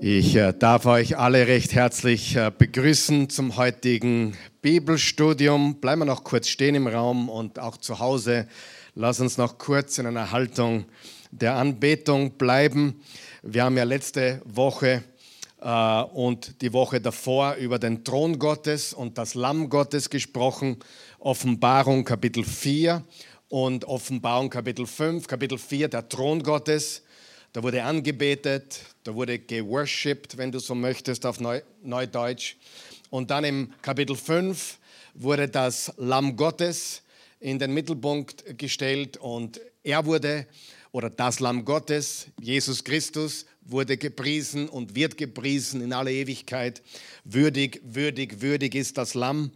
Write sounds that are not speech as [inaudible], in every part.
Ich äh, darf euch alle recht herzlich äh, begrüßen zum heutigen Bibelstudium. Bleiben wir noch kurz stehen im Raum und auch zu Hause. Lass uns noch kurz in einer Haltung der Anbetung bleiben. Wir haben ja letzte Woche äh, und die Woche davor über den Thron Gottes und das Lamm Gottes gesprochen. Offenbarung Kapitel 4 und Offenbarung Kapitel 5. Kapitel 4 der Thron Gottes. Da wurde angebetet, da wurde geworshipped, wenn du so möchtest, auf Neu Neudeutsch. Und dann im Kapitel 5 wurde das Lamm Gottes in den Mittelpunkt gestellt und er wurde, oder das Lamm Gottes, Jesus Christus, wurde gepriesen und wird gepriesen in aller Ewigkeit. Würdig, würdig, würdig ist das Lamm.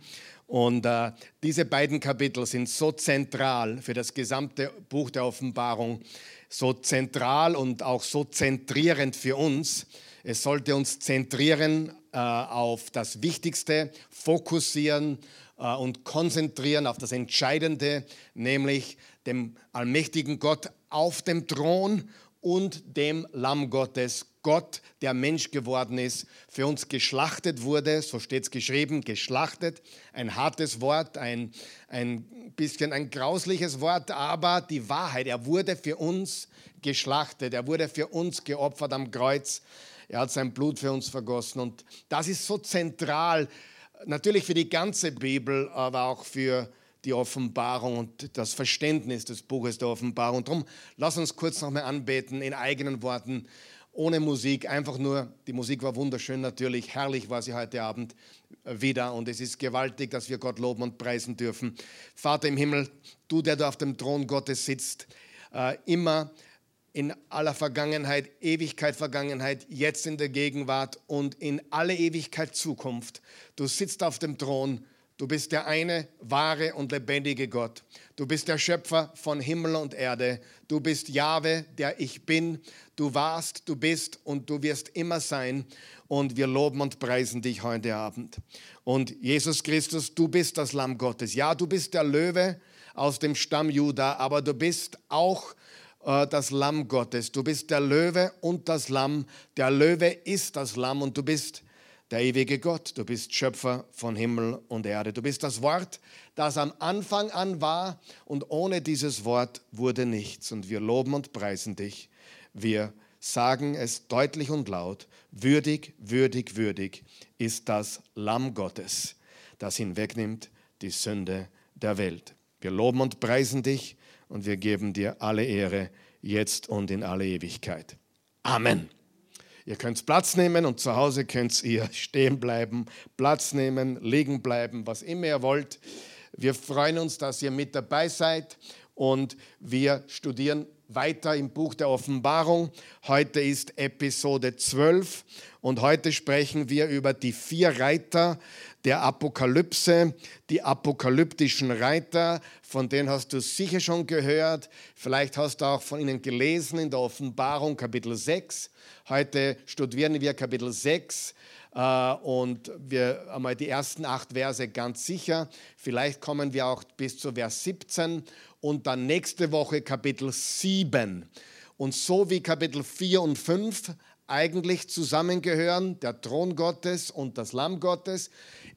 Und äh, diese beiden Kapitel sind so zentral für das gesamte Buch der Offenbarung so zentral und auch so zentrierend für uns. Es sollte uns zentrieren äh, auf das Wichtigste, fokussieren äh, und konzentrieren auf das Entscheidende, nämlich dem allmächtigen Gott auf dem Thron und dem Lamm Gottes, Gott, der Mensch geworden ist, für uns geschlachtet wurde, so steht es geschrieben, geschlachtet, ein hartes Wort, ein, ein bisschen ein grausliches Wort, aber die Wahrheit, er wurde für uns geschlachtet, er wurde für uns geopfert am Kreuz, er hat sein Blut für uns vergossen und das ist so zentral, natürlich für die ganze Bibel, aber auch für die Offenbarung und das Verständnis des Buches der Offenbarung. Darum lass uns kurz nochmal anbeten in eigenen Worten, ohne Musik, einfach nur, die Musik war wunderschön natürlich, herrlich war sie heute Abend wieder und es ist gewaltig, dass wir Gott loben und preisen dürfen. Vater im Himmel, du, der da auf dem Thron Gottes sitzt, äh, immer in aller Vergangenheit, Ewigkeit Vergangenheit, jetzt in der Gegenwart und in alle Ewigkeit Zukunft. Du sitzt auf dem Thron Du bist der eine wahre und lebendige Gott. Du bist der Schöpfer von Himmel und Erde. Du bist Jahwe, der ich bin. Du warst, du bist und du wirst immer sein. Und wir loben und preisen dich heute Abend. Und Jesus Christus, du bist das Lamm Gottes. Ja, du bist der Löwe aus dem Stamm Juda, aber du bist auch äh, das Lamm Gottes. Du bist der Löwe und das Lamm. Der Löwe ist das Lamm und du bist der ewige Gott. Du bist Schöpfer von Himmel und Erde. Du bist das Wort, das am Anfang an war und ohne dieses Wort wurde nichts. Und wir loben und preisen dich. Wir sagen es deutlich und laut. Würdig, würdig, würdig ist das Lamm Gottes, das hinwegnimmt die Sünde der Welt. Wir loben und preisen dich und wir geben dir alle Ehre jetzt und in alle Ewigkeit. Amen. Ihr könnt Platz nehmen und zu Hause könnt ihr [laughs] stehen bleiben, Platz nehmen, liegen bleiben, was immer ihr wollt. Wir freuen uns, dass ihr mit dabei seid und wir studieren weiter im Buch der Offenbarung. Heute ist Episode 12 und heute sprechen wir über die vier Reiter der Apokalypse, die apokalyptischen Reiter, von denen hast du sicher schon gehört. Vielleicht hast du auch von ihnen gelesen in der Offenbarung Kapitel 6. Heute studieren wir Kapitel 6 äh, und wir einmal die ersten acht Verse ganz sicher. Vielleicht kommen wir auch bis zu Vers 17 und dann nächste Woche Kapitel 7. Und so wie Kapitel 4 und 5 eigentlich zusammengehören, der Thron Gottes und das Lamm Gottes,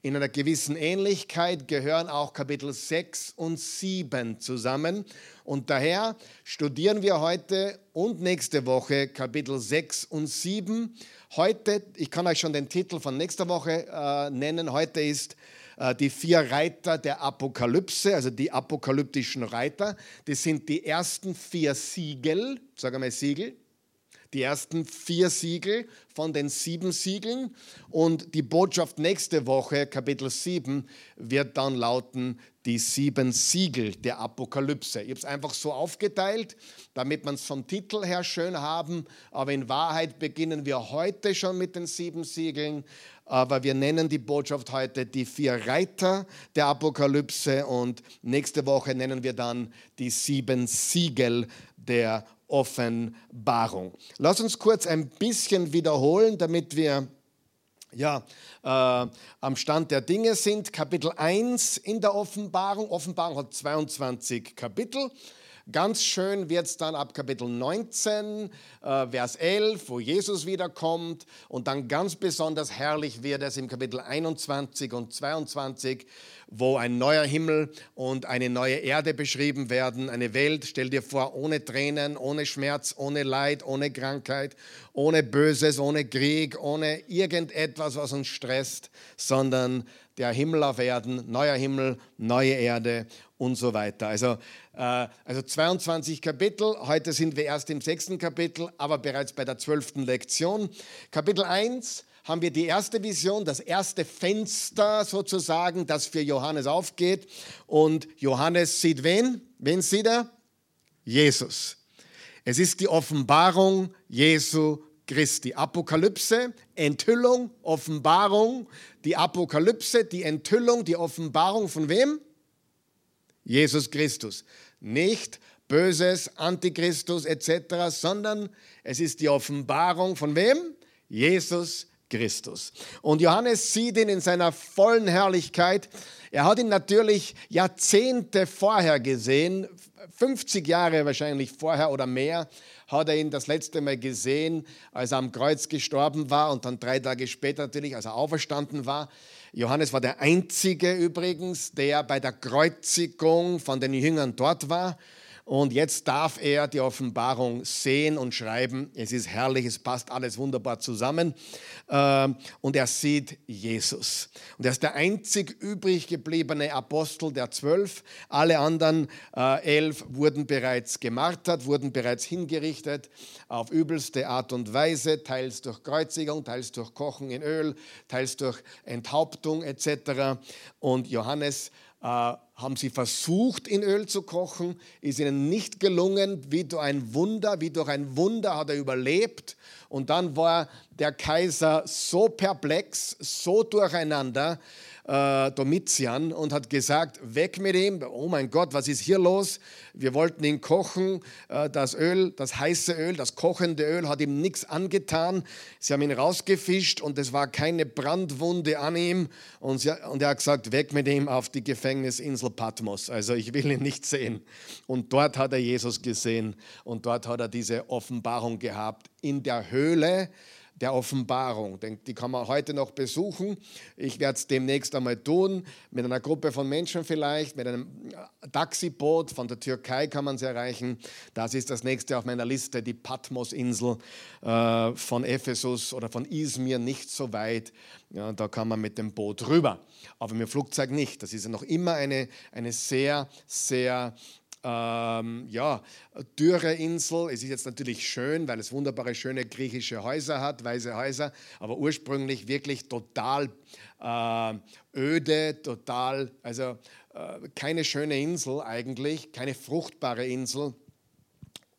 in einer gewissen Ähnlichkeit gehören auch Kapitel 6 und 7 zusammen. Und daher studieren wir heute und nächste Woche Kapitel 6 und 7. Heute, ich kann euch schon den Titel von nächster Woche äh, nennen, heute ist äh, die vier Reiter der Apokalypse, also die apokalyptischen Reiter. Das sind die ersten vier Siegel, sagen wir mal Siegel, die ersten vier Siegel von den sieben Siegeln. Und die Botschaft nächste Woche, Kapitel 7, wird dann lauten, die sieben Siegel der Apokalypse. Ich habe es einfach so aufgeteilt, damit man es vom Titel her schön haben. Aber in Wahrheit beginnen wir heute schon mit den sieben Siegeln. Aber wir nennen die Botschaft heute die vier Reiter der Apokalypse und nächste Woche nennen wir dann die sieben Siegel der Offenbarung. Lass uns kurz ein bisschen wiederholen, damit wir ja, äh, am Stand der Dinge sind. Kapitel 1 in der Offenbarung. Offenbarung hat 22 Kapitel. Ganz schön wird es dann ab Kapitel 19, äh, Vers 11, wo Jesus wiederkommt. Und dann ganz besonders herrlich wird es im Kapitel 21 und 22, wo ein neuer Himmel und eine neue Erde beschrieben werden. Eine Welt, stell dir vor, ohne Tränen, ohne Schmerz, ohne Leid, ohne Krankheit, ohne Böses, ohne Krieg, ohne irgendetwas, was uns stresst, sondern der Himmel auf Erden, neuer Himmel, neue Erde und so weiter. Also, äh, also 22 Kapitel, heute sind wir erst im sechsten Kapitel, aber bereits bei der zwölften Lektion. Kapitel 1 haben wir die erste Vision, das erste Fenster sozusagen, das für Johannes aufgeht. Und Johannes sieht wen? Wen sieht er? Jesus. Es ist die Offenbarung Jesu Christi. Apokalypse, Enthüllung, Offenbarung. Die Apokalypse, die Enthüllung, die Offenbarung von wem? Jesus Christus. Nicht Böses, Antichristus etc., sondern es ist die Offenbarung von wem? Jesus Christus. Und Johannes sieht ihn in seiner vollen Herrlichkeit. Er hat ihn natürlich Jahrzehnte vorher gesehen, 50 Jahre wahrscheinlich vorher oder mehr, hat er ihn das letzte Mal gesehen, als er am Kreuz gestorben war und dann drei Tage später natürlich, als er auferstanden war. Johannes war der Einzige übrigens, der bei der Kreuzigung von den Jüngern dort war. Und jetzt darf er die Offenbarung sehen und schreiben. Es ist herrlich, es passt alles wunderbar zusammen. Ähm, und er sieht Jesus. Und er ist der einzig übrig gebliebene Apostel der zwölf. Alle anderen äh, elf wurden bereits gemartert, wurden bereits hingerichtet auf übelste Art und Weise, teils durch Kreuzigung, teils durch Kochen in Öl, teils durch Enthauptung etc. Und Johannes äh, haben sie versucht, in Öl zu kochen, ist ihnen nicht gelungen, wie durch ein Wunder, wie durch ein Wunder hat er überlebt. Und dann war der Kaiser so perplex, so durcheinander, äh, Domitian und hat gesagt, weg mit ihm, oh mein Gott, was ist hier los? Wir wollten ihn kochen, äh, das Öl, das heiße Öl, das kochende Öl hat ihm nichts angetan. Sie haben ihn rausgefischt und es war keine Brandwunde an ihm und, sie, und er hat gesagt, weg mit ihm auf die Gefängnisinsel Patmos. Also ich will ihn nicht sehen. Und dort hat er Jesus gesehen und dort hat er diese Offenbarung gehabt in der Höhle der Offenbarung. Die kann man heute noch besuchen. Ich werde es demnächst einmal tun, mit einer Gruppe von Menschen vielleicht, mit einem Taxiboot von der Türkei kann man es erreichen. Das ist das nächste auf meiner Liste, die Patmos-Insel äh, von Ephesus oder von Izmir, nicht so weit. Ja, da kann man mit dem Boot rüber, aber mit dem Flugzeug nicht. Das ist ja noch immer eine, eine sehr, sehr ähm, ja, dürre Insel. Es ist jetzt natürlich schön, weil es wunderbare, schöne griechische Häuser hat, weiße Häuser, aber ursprünglich wirklich total äh, öde, total, also äh, keine schöne Insel eigentlich, keine fruchtbare Insel.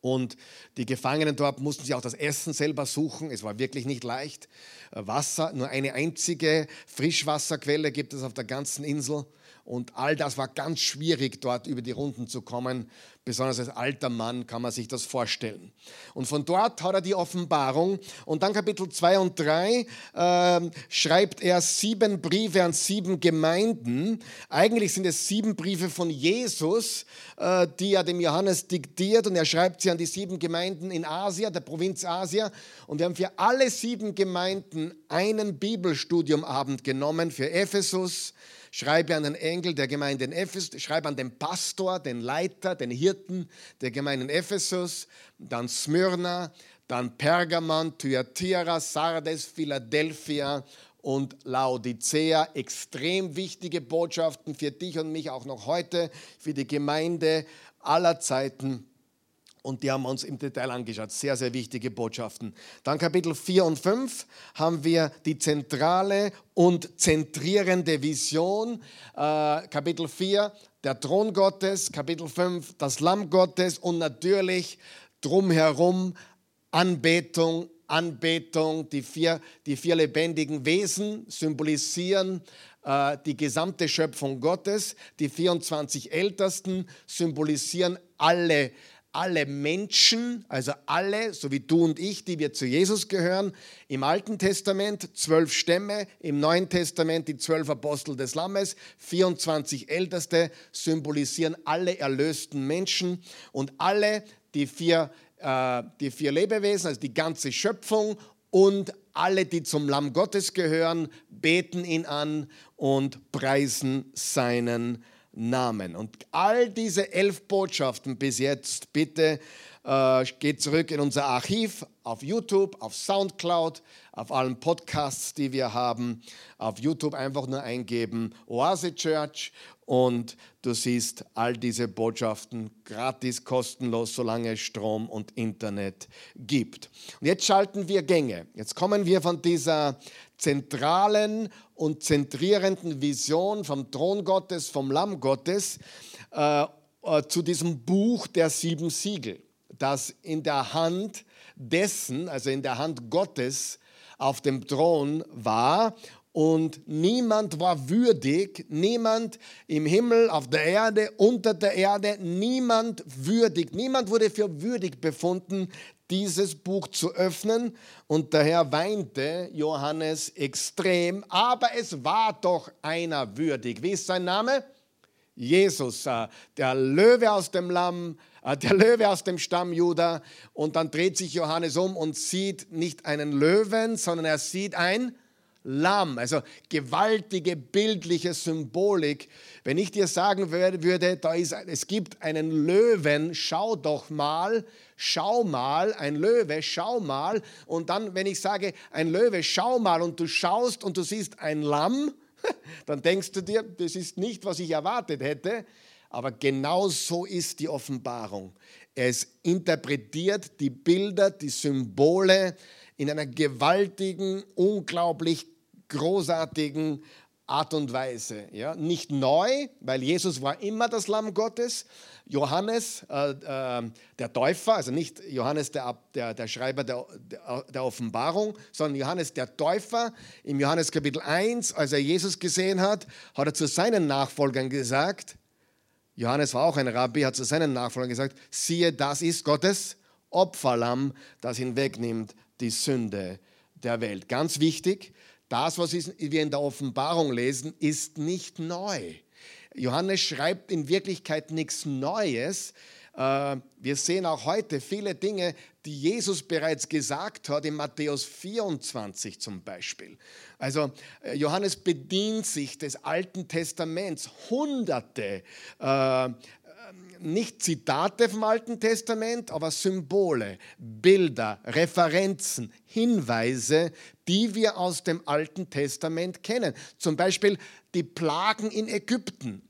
Und die Gefangenen dort mussten sich auch das Essen selber suchen. Es war wirklich nicht leicht. Wasser, nur eine einzige Frischwasserquelle gibt es auf der ganzen Insel. Und all das war ganz schwierig, dort über die Runden zu kommen. Besonders als alter Mann kann man sich das vorstellen. Und von dort hat er die Offenbarung. Und dann Kapitel 2 und 3 äh, schreibt er sieben Briefe an sieben Gemeinden. Eigentlich sind es sieben Briefe von Jesus, äh, die er dem Johannes diktiert. Und er schreibt sie an die sieben Gemeinden in Asia, der Provinz Asia. Und wir haben für alle sieben Gemeinden einen Bibelstudiumabend genommen. Für Ephesus, Schreibe an den Engel der Gemeinde in Ephesus, schreibe an den Pastor, den Leiter, den Hirten der Gemeinde in Ephesus, dann Smyrna, dann Pergamon, Thyatira, Sardes, Philadelphia und Laodicea. Extrem wichtige Botschaften für dich und mich auch noch heute, für die Gemeinde aller Zeiten und die haben wir uns im Detail angeschaut. Sehr, sehr wichtige Botschaften. Dann Kapitel 4 und 5 haben wir die zentrale und zentrierende Vision. Äh, Kapitel 4 der Thron Gottes, Kapitel 5 das Lamm Gottes und natürlich drumherum Anbetung, Anbetung, die vier, die vier lebendigen Wesen symbolisieren äh, die gesamte Schöpfung Gottes. Die 24 Ältesten symbolisieren alle alle Menschen, also alle, so wie du und ich, die wir zu Jesus gehören. Im Alten Testament zwölf Stämme, im Neuen Testament die zwölf Apostel des Lammes, 24 Älteste symbolisieren alle erlösten Menschen und alle die vier, äh, die vier Lebewesen, also die ganze Schöpfung und alle, die zum Lamm Gottes gehören, beten ihn an und preisen seinen Namen. Namen. Und all diese elf Botschaften bis jetzt, bitte äh, geht zurück in unser Archiv auf YouTube, auf Soundcloud, auf allen Podcasts, die wir haben. Auf YouTube einfach nur eingeben Oase Church und du siehst all diese Botschaften gratis, kostenlos, solange es Strom und Internet gibt. Und jetzt schalten wir Gänge. Jetzt kommen wir von dieser zentralen und zentrierenden Vision vom Thron Gottes, vom Lamm Gottes, äh, äh, zu diesem Buch der sieben Siegel, das in der Hand dessen, also in der Hand Gottes, auf dem Thron war. Und niemand war würdig, niemand im Himmel, auf der Erde, unter der Erde, niemand würdig, niemand wurde für würdig befunden, dieses Buch zu öffnen und daher weinte Johannes extrem, aber es war doch einer würdig. Wie ist sein Name? Jesus, äh, der Löwe aus dem Lamm, äh, der Löwe aus dem Stamm Juda. Und dann dreht sich Johannes um und sieht nicht einen Löwen, sondern er sieht ein Lamm. Also gewaltige bildliche Symbolik. Wenn ich dir sagen würde, da ist, es gibt einen Löwen, schau doch mal, schau mal, ein Löwe, schau mal. Und dann, wenn ich sage, ein Löwe, schau mal und du schaust und du siehst ein Lamm, [laughs] dann denkst du dir, das ist nicht, was ich erwartet hätte. Aber genau so ist die Offenbarung. Es interpretiert die Bilder, die Symbole in einer gewaltigen, unglaublich großartigen Art und Weise. Ja? Nicht neu, weil Jesus war immer das Lamm Gottes. Johannes, äh, äh, der Täufer, also nicht Johannes, der, der, der Schreiber der, der, Offenbarung, sondern Johannes, der Täufer, im Johannes Kapitel 1, als er Jesus gesehen hat, hat er zu seinen Nachfolgern gesagt, Johannes war auch ein Rabbi, hat zu seinen Nachfolgern gesagt, siehe, das ist Gottes Opferlamm, das hinwegnimmt die Sünde der Welt. Ganz wichtig, das, was wir in der Offenbarung lesen, ist nicht neu. Johannes schreibt in Wirklichkeit nichts Neues. Äh, wir sehen auch heute viele Dinge, die Jesus bereits gesagt hat, in Matthäus 24 zum Beispiel. Also äh, Johannes bedient sich des Alten Testaments, hunderte äh, nicht Zitate vom Alten Testament, aber Symbole, Bilder, Referenzen, Hinweise, die wir aus dem Alten Testament kennen. Zum Beispiel die Plagen in Ägypten.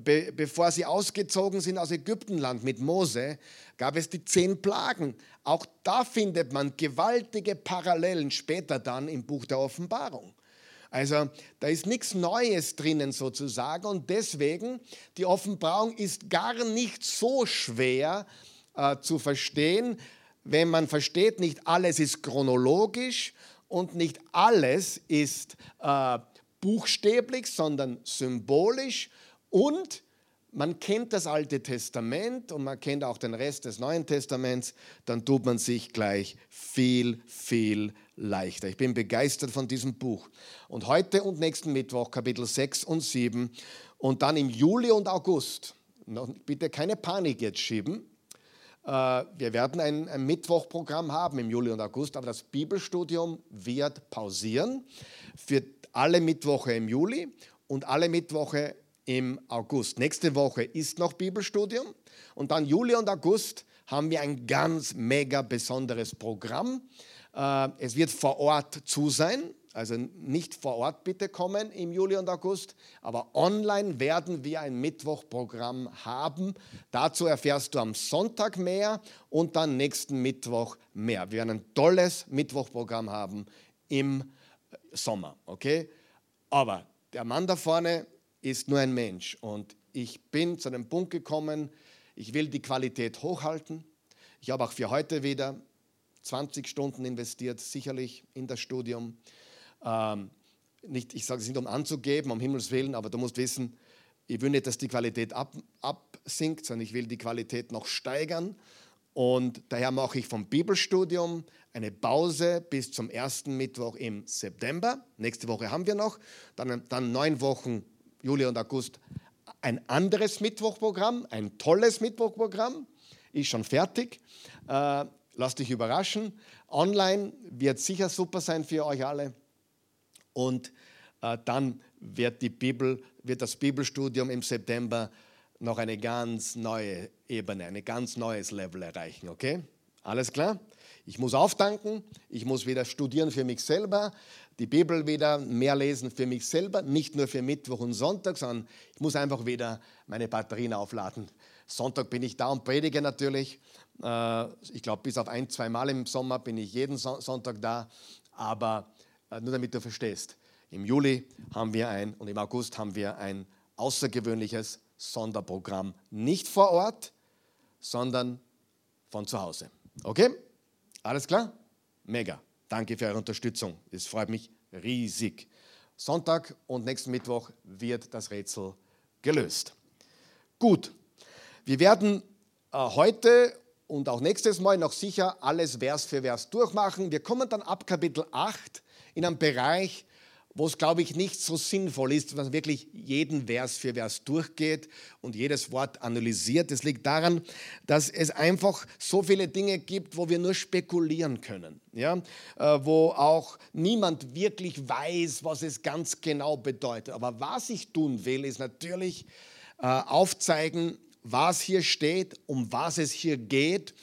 Be bevor sie ausgezogen sind aus Ägyptenland mit Mose, gab es die zehn Plagen. Auch da findet man gewaltige Parallelen später dann im Buch der Offenbarung. Also da ist nichts Neues drinnen sozusagen und deswegen die Offenbarung ist gar nicht so schwer äh, zu verstehen, wenn man versteht, nicht alles ist chronologisch und nicht alles ist äh, buchstäblich, sondern symbolisch. Und man kennt das Alte Testament und man kennt auch den Rest des Neuen Testaments, dann tut man sich gleich viel, viel leichter. Ich bin begeistert von diesem Buch. Und heute und nächsten Mittwoch Kapitel 6 und 7 und dann im Juli und August, bitte keine Panik jetzt schieben, äh, wir werden ein, ein Mittwochprogramm haben im Juli und August, aber das Bibelstudium wird pausieren für alle Mittwoche im Juli und alle Mittwoche im August. Nächste Woche ist noch Bibelstudium und dann Juli und August haben wir ein ganz mega besonderes Programm. Äh, es wird vor Ort zu sein, also nicht vor Ort bitte kommen im Juli und August, aber online werden wir ein Mittwochprogramm haben. Dazu erfährst du am Sonntag mehr und dann nächsten Mittwoch mehr. Wir werden ein tolles Mittwochprogramm haben im Sommer, okay? Aber der Mann da vorne ist nur ein Mensch und ich bin zu dem Punkt gekommen, ich will die Qualität hochhalten. Ich habe auch für heute wieder 20 Stunden investiert, sicherlich in das Studium. Ähm, nicht, ich sage es nicht, um anzugeben, um Himmels Willen, aber du musst wissen, ich will nicht, dass die Qualität ab, absinkt, sondern ich will die Qualität noch steigern. Und daher mache ich vom Bibelstudium eine Pause bis zum ersten Mittwoch im September. Nächste Woche haben wir noch. Dann, dann neun Wochen, Juli und August, ein anderes Mittwochprogramm, ein tolles Mittwochprogramm. Ist schon fertig. Äh, lass dich überraschen. Online wird sicher super sein für euch alle. Und äh, dann wird, die Bibel, wird das Bibelstudium im September noch eine ganz neue Ebene, ein ganz neues Level erreichen. Okay? Alles klar? Ich muss auftanken, ich muss wieder studieren für mich selber, die Bibel wieder mehr lesen für mich selber, nicht nur für Mittwoch und Sonntag, sondern ich muss einfach wieder meine Batterien aufladen. Sonntag bin ich da und predige natürlich. Äh, ich glaube, bis auf ein, zwei Mal im Sommer bin ich jeden Sonntag da. Aber äh, nur damit du verstehst, im Juli haben wir ein und im August haben wir ein außergewöhnliches Sonderprogramm. Nicht vor Ort, sondern von zu Hause. Okay? Alles klar? Mega. Danke für eure Unterstützung. Es freut mich riesig. Sonntag und nächsten Mittwoch wird das Rätsel gelöst. Gut, wir werden äh, heute und auch nächstes Mal noch sicher alles Vers für Vers durchmachen. Wir kommen dann ab Kapitel 8 in einen Bereich, wo es, glaube ich, nicht so sinnvoll ist, dass man wirklich jeden Vers für Vers durchgeht und jedes Wort analysiert. Es liegt daran, dass es einfach so viele Dinge gibt, wo wir nur spekulieren können, ja? Äh, wo auch niemand wirklich weiß, was es ganz genau bedeutet. Aber was ich tun will, ist natürlich äh, aufzeigen, was hier steht, um was es hier geht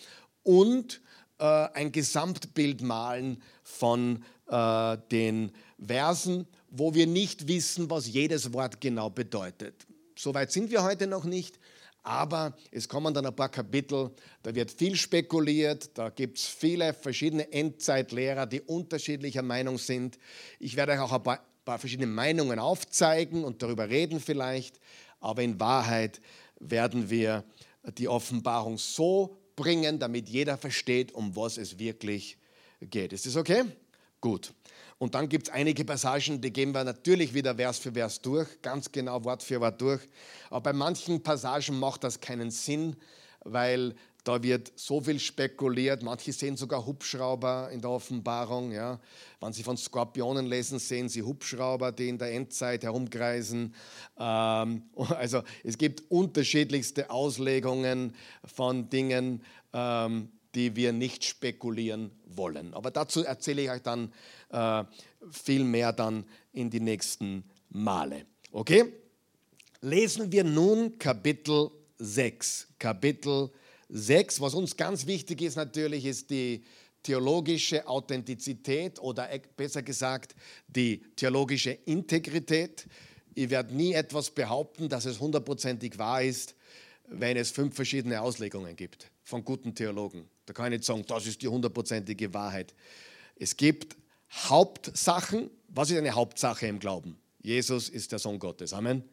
und äh, ein Gesamtbild malen von äh, den Versen, wo wir nicht wissen, was jedes Wort genau bedeutet. Soweit sind wir heute noch nicht, aber es kommen dann ein paar Kapitel, da wird viel spekuliert, da gibt es viele verschiedene Endzeitlehrer, die unterschiedlicher Meinung sind. Ich werde euch auch ein paar, paar verschiedene Meinungen aufzeigen und darüber reden vielleicht, aber in Wahrheit werden wir die Offenbarung so bringen, damit jeder versteht, um was es wirklich geht. Ist das okay? Gut. Und dann gibt es einige Passagen, die gehen wir natürlich wieder Vers für Vers durch, ganz genau Wort für Wort durch. Aber bei manchen Passagen macht das keinen Sinn, weil da wird so viel spekuliert. Manche sehen sogar Hubschrauber in der Offenbarung. Ja. Wenn Sie von Skorpionen lesen, sehen Sie Hubschrauber, die in der Endzeit herumkreisen. Ähm, [laughs] also es gibt unterschiedlichste Auslegungen von Dingen, ähm, die wir nicht spekulieren wollen. Aber dazu erzähle ich euch dann äh, viel mehr dann in die nächsten Male. Okay? Lesen wir nun Kapitel 6. Kapitel 6. Was uns ganz wichtig ist natürlich, ist die theologische Authentizität oder e, besser gesagt die theologische Integrität. Ich werde nie etwas behaupten, dass es hundertprozentig wahr ist, wenn es fünf verschiedene Auslegungen gibt von guten Theologen. Da kann ich nicht sagen, das ist die hundertprozentige Wahrheit. Es gibt Hauptsachen. Was ist eine Hauptsache im Glauben? Jesus ist der Sohn Gottes. Amen.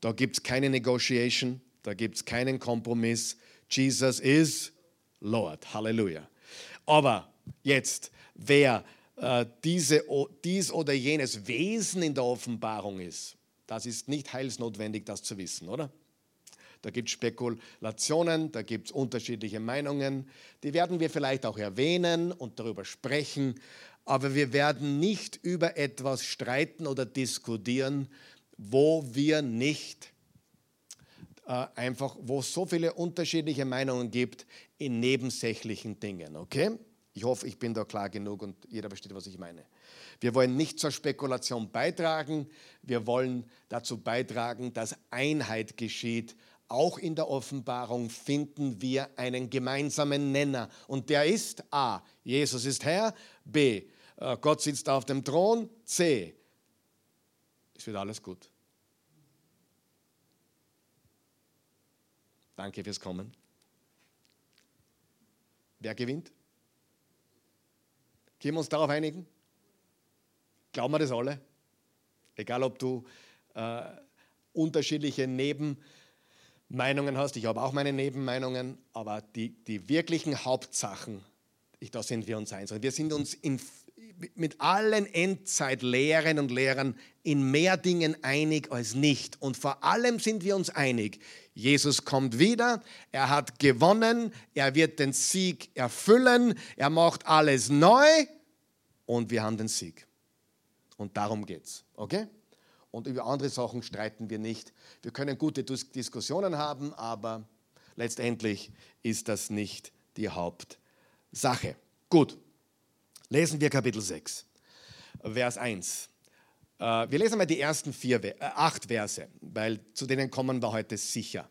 Da gibt es keine Negotiation, da gibt es keinen Kompromiss. Jesus is Lord. Halleluja. Aber jetzt, wer äh, diese, dies oder jenes Wesen in der Offenbarung ist, das ist nicht heilsnotwendig, das zu wissen, oder? Da gibt es Spekulationen, da gibt es unterschiedliche Meinungen. Die werden wir vielleicht auch erwähnen und darüber sprechen. Aber wir werden nicht über etwas streiten oder diskutieren, wo wir nicht äh, einfach, wo es so viele unterschiedliche Meinungen gibt in nebensächlichen Dingen. Okay? Ich hoffe, ich bin da klar genug und jeder versteht, was ich meine. Wir wollen nicht zur Spekulation beitragen, wir wollen dazu beitragen, dass Einheit geschieht auch in der Offenbarung finden wir einen gemeinsamen Nenner. Und der ist A. Jesus ist Herr. B. Äh, Gott sitzt auf dem Thron. C. Es wird alles gut. Danke fürs Kommen. Wer gewinnt? Können wir uns darauf einigen? Glauben wir das alle? Egal, ob du äh, unterschiedliche Neben- Meinungen hast. Ich habe auch meine Nebenmeinungen, aber die, die wirklichen Hauptsachen, ich, da sind wir uns eins. Wir sind uns in, mit allen Endzeitlehren und Lehrern in mehr Dingen einig als nicht. Und vor allem sind wir uns einig, Jesus kommt wieder, er hat gewonnen, er wird den Sieg erfüllen, er macht alles neu und wir haben den Sieg. Und darum geht's, okay? Und über andere Sachen streiten wir nicht. Wir können gute Diskussionen haben, aber letztendlich ist das nicht die Hauptsache. Gut, lesen wir Kapitel 6, Vers 1. Äh, wir lesen mal die ersten vier, äh, acht Verse, weil zu denen kommen wir heute sicher.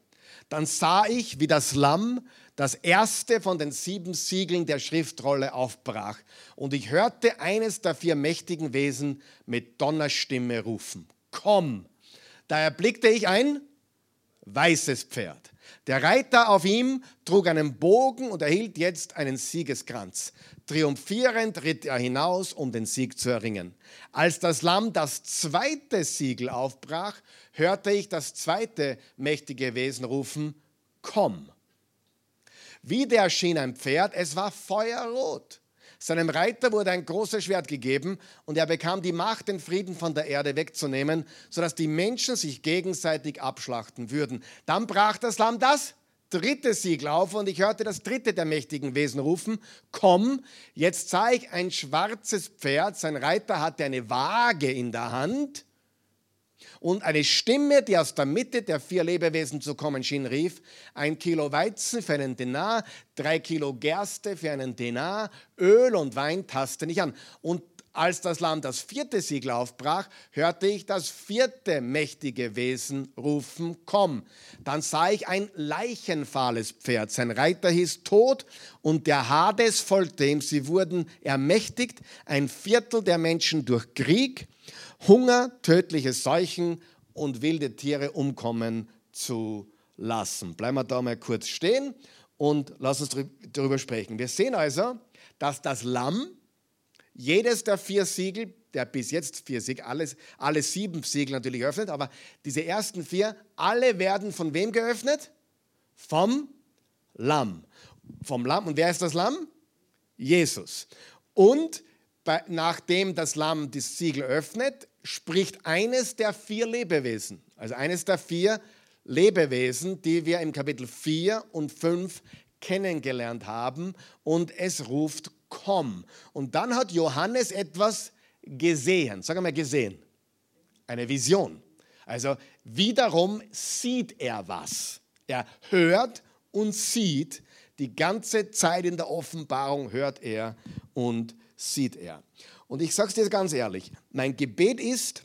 Dann sah ich, wie das Lamm das erste von den sieben Siegeln der Schriftrolle aufbrach. Und ich hörte eines der vier mächtigen Wesen mit Donnerstimme rufen. Komm! Da erblickte ich ein weißes Pferd. Der Reiter auf ihm trug einen Bogen und erhielt jetzt einen Siegeskranz. Triumphierend ritt er hinaus, um den Sieg zu erringen. Als das Lamm das zweite Siegel aufbrach, hörte ich das zweite mächtige Wesen rufen, komm. Wieder erschien ein Pferd, es war feuerrot. Seinem Reiter wurde ein großes Schwert gegeben und er bekam die Macht, den Frieden von der Erde wegzunehmen, sodass die Menschen sich gegenseitig abschlachten würden. Dann brach das Lamm das dritte Siegel auf und ich hörte das dritte der mächtigen Wesen rufen, komm, jetzt sah ich ein schwarzes Pferd, sein Reiter hatte eine Waage in der Hand und eine Stimme, die aus der Mitte der vier Lebewesen zu kommen schien, rief, ein Kilo Weizen für einen Denar, drei Kilo Gerste für einen Denar, Öl und Wein taste nicht an. Und als das Lamm das vierte Siegel aufbrach, hörte ich das vierte mächtige Wesen rufen, komm. Dann sah ich ein leichenfahles Pferd. Sein Reiter hieß Tod und der Hades folgte ihm. Sie wurden ermächtigt, ein Viertel der Menschen durch Krieg, Hunger, tödliche Seuchen und wilde Tiere umkommen zu lassen. Bleiben wir da mal kurz stehen und lass uns darüber sprechen. Wir sehen also, dass das Lamm jedes der vier Siegel, der bis jetzt vier Siegel, alles, alle sieben Siegel natürlich öffnet, aber diese ersten vier, alle werden von wem geöffnet? Vom Lamm. Vom Lamm. Und wer ist das Lamm? Jesus. Und nachdem das Lamm das Siegel öffnet, spricht eines der vier Lebewesen, also eines der vier Lebewesen, die wir im Kapitel 4 und 5 kennengelernt haben, und es ruft komm. Und dann hat Johannes etwas gesehen. Sag mal gesehen. Eine Vision. Also wiederum sieht er was. Er hört und sieht. Die ganze Zeit in der Offenbarung hört er und sieht er. Und ich sage es dir ganz ehrlich, mein Gebet ist,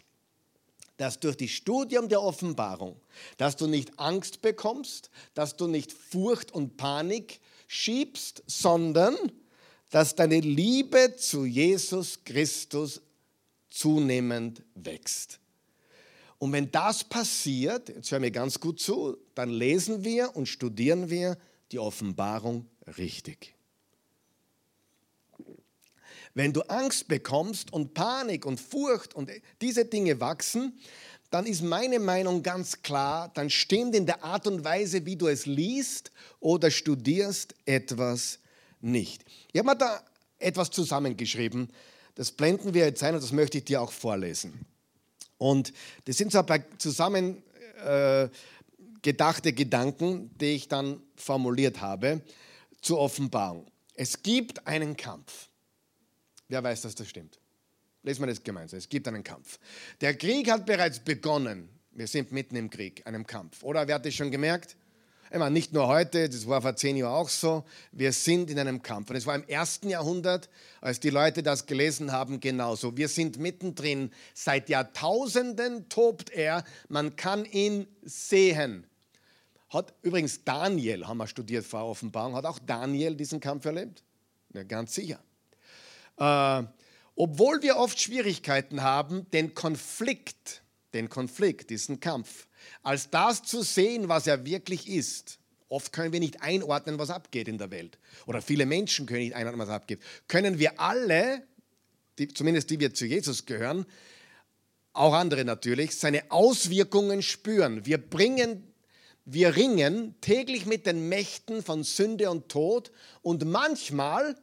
dass durch die Studium der Offenbarung, dass du nicht Angst bekommst, dass du nicht Furcht und Panik schiebst, sondern dass deine Liebe zu Jesus Christus zunehmend wächst. Und wenn das passiert, jetzt hör mir ganz gut zu, dann lesen wir und studieren wir die Offenbarung richtig. Wenn du Angst bekommst und Panik und Furcht und diese Dinge wachsen, dann ist meine Meinung ganz klar, dann stimmt in der Art und Weise, wie du es liest oder studierst, etwas nicht. Ich habe mir da etwas zusammengeschrieben. Das blenden wir jetzt ein und das möchte ich dir auch vorlesen. Und das sind so ein paar zusammen äh, gedachte Gedanken, die ich dann formuliert habe zur Offenbarung. Es gibt einen Kampf. Wer weiß, dass das stimmt? Lesen wir das gemeinsam. Es gibt einen Kampf. Der Krieg hat bereits begonnen. Wir sind mitten im Krieg, einem Kampf. Oder wer hat das schon gemerkt? Meine, nicht nur heute, das war vor zehn Jahren auch so. Wir sind in einem Kampf. Und es war im ersten Jahrhundert, als die Leute das gelesen haben, genauso. Wir sind mittendrin. Seit Jahrtausenden tobt er. Man kann ihn sehen. Hat übrigens Daniel, haben wir studiert vor Offenbarung, hat auch Daniel diesen Kampf erlebt? Ja, ganz sicher. Äh, obwohl wir oft Schwierigkeiten haben, den Konflikt, den Konflikt, diesen Kampf als das zu sehen, was er wirklich ist. Oft können wir nicht einordnen, was abgeht in der Welt. Oder viele Menschen können nicht einordnen, was abgeht. Können wir alle, die, zumindest die wir zu Jesus gehören, auch andere natürlich, seine Auswirkungen spüren. Wir bringen, wir ringen täglich mit den Mächten von Sünde und Tod und manchmal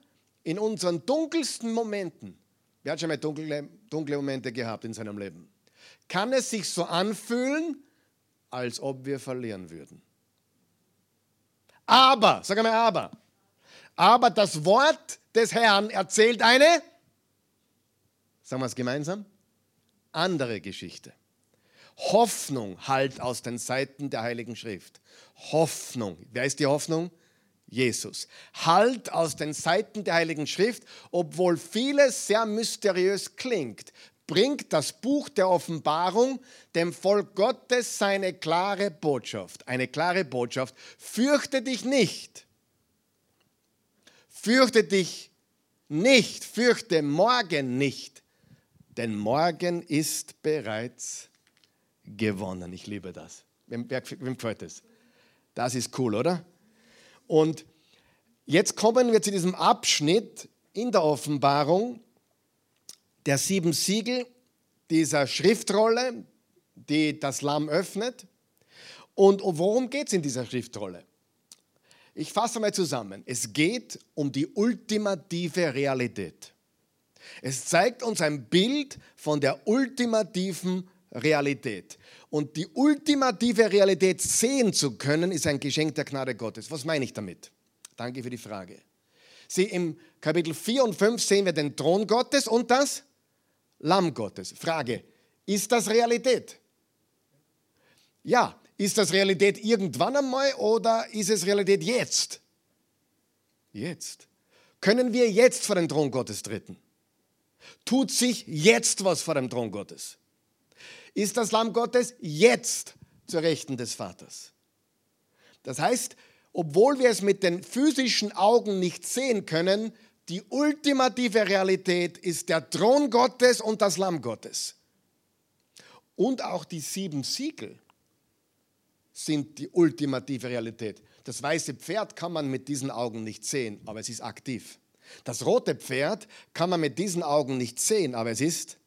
in unseren dunkelsten Momenten Wer hat schon mal dunkle, dunkle Momente gehabt in seinem Leben? Kann es sich so anfühlen, als ob wir verlieren würden? Aber, sag mal aber, aber das Wort des Herrn erzählt eine, sagen wir es gemeinsam, andere Geschichte. Hoffnung halt aus den Seiten der Heiligen Schrift. Hoffnung. Wer ist die Hoffnung? Jesus. Halt aus den Seiten der Heiligen Schrift, obwohl vieles sehr mysteriös klingt, bringt das Buch der Offenbarung dem Volk Gottes seine klare Botschaft. Eine klare Botschaft. Fürchte dich nicht. Fürchte dich nicht. Fürchte morgen nicht. Denn morgen ist bereits gewonnen. Ich liebe das. Wem, wem gefällt das? Das ist cool, oder? Und jetzt kommen wir zu diesem Abschnitt in der Offenbarung der sieben Siegel dieser Schriftrolle, die das Lamm öffnet. Und worum geht es in dieser Schriftrolle? Ich fasse mal zusammen. Es geht um die ultimative Realität. Es zeigt uns ein Bild von der ultimativen Realität. Und die ultimative Realität sehen zu können, ist ein Geschenk der Gnade Gottes. Was meine ich damit? Danke für die Frage. Sie, im Kapitel 4 und 5 sehen wir den Thron Gottes und das Lamm Gottes. Frage, ist das Realität? Ja, ist das Realität irgendwann einmal oder ist es Realität jetzt? Jetzt. Können wir jetzt vor den Thron Gottes treten? Tut sich jetzt was vor dem Thron Gottes? Ist das Lamm Gottes jetzt zur Rechten des Vaters? Das heißt, obwohl wir es mit den physischen Augen nicht sehen können, die ultimative Realität ist der Thron Gottes und das Lamm Gottes. Und auch die sieben Siegel sind die ultimative Realität. Das weiße Pferd kann man mit diesen Augen nicht sehen, aber es ist aktiv. Das rote Pferd kann man mit diesen Augen nicht sehen, aber es ist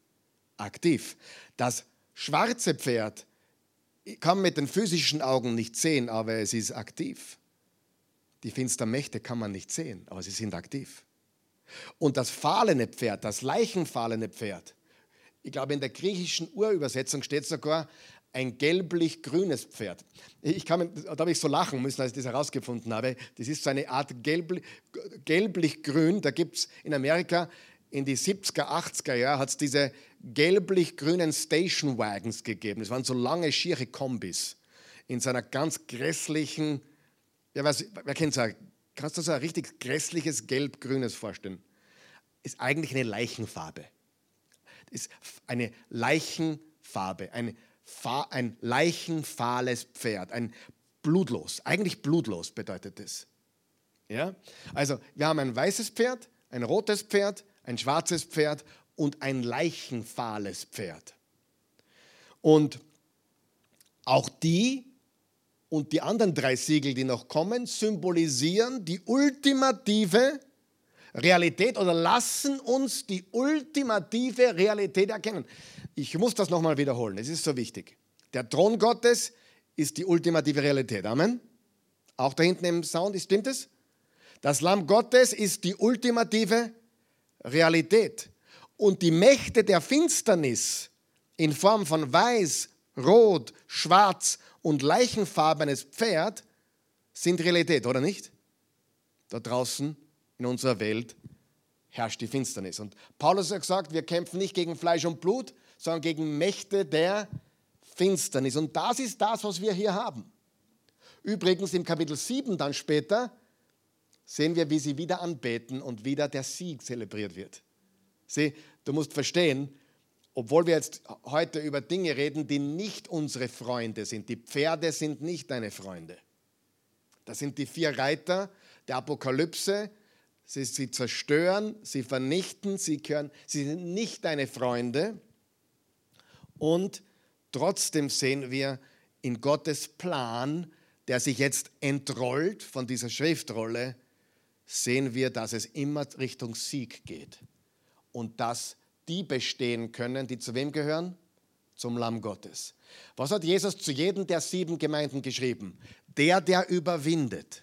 aktiv. Das schwarze Pferd kann man mit den physischen Augen nicht sehen, aber es ist aktiv. Die finsteren Mächte kann man nicht sehen, aber sie sind aktiv. Und das fahlene Pferd, das leichenfahlene Pferd, ich glaube in der griechischen Urübersetzung steht sogar ein gelblich-grünes Pferd. Ich kann, da habe ich so lachen müssen, als ich das herausgefunden habe. Das ist so eine Art gelblich-grün. Da gibt es in Amerika in die 70er, 80er Jahre hat es diese gelblich-grünen Station Wagons gegeben. Das waren so lange, schiere Kombis in seiner ganz grässlichen, ja, was, wer kennt es Kannst du so ein richtig grässliches Gelb-Grünes vorstellen? Ist eigentlich eine Leichenfarbe. Ist eine Leichenfarbe, ein, ein leichenfahles Pferd, ein blutlos, eigentlich blutlos bedeutet das. Ja? Also wir haben ein weißes Pferd, ein rotes Pferd, ein schwarzes Pferd und ein leichenfahles Pferd. Und auch die und die anderen drei Siegel, die noch kommen, symbolisieren die ultimative Realität oder lassen uns die ultimative Realität erkennen. Ich muss das nochmal wiederholen, es ist so wichtig. Der Thron Gottes ist die ultimative Realität. Amen. Auch da hinten im Sound, stimmt es? Das Lamm Gottes ist die ultimative Realität. Und die Mächte der Finsternis in Form von weiß, rot, schwarz und leichenfarbenes Pferd sind Realität, oder nicht? Da draußen in unserer Welt herrscht die Finsternis. Und Paulus hat gesagt, wir kämpfen nicht gegen Fleisch und Blut, sondern gegen Mächte der Finsternis. Und das ist das, was wir hier haben. Übrigens im Kapitel 7 dann später sehen wir, wie sie wieder anbeten und wieder der Sieg zelebriert wird. Sieh, du musst verstehen, obwohl wir jetzt heute über Dinge reden, die nicht unsere Freunde sind. Die Pferde sind nicht deine Freunde. Das sind die vier Reiter der Apokalypse. Sie, sie zerstören, sie vernichten, sie, können, sie sind nicht deine Freunde. Und trotzdem sehen wir in Gottes Plan, der sich jetzt entrollt von dieser Schriftrolle, sehen wir, dass es immer Richtung Sieg geht. Und das die bestehen können, die zu wem gehören? Zum Lamm Gottes. Was hat Jesus zu jedem der sieben Gemeinden geschrieben? Der, der überwindet.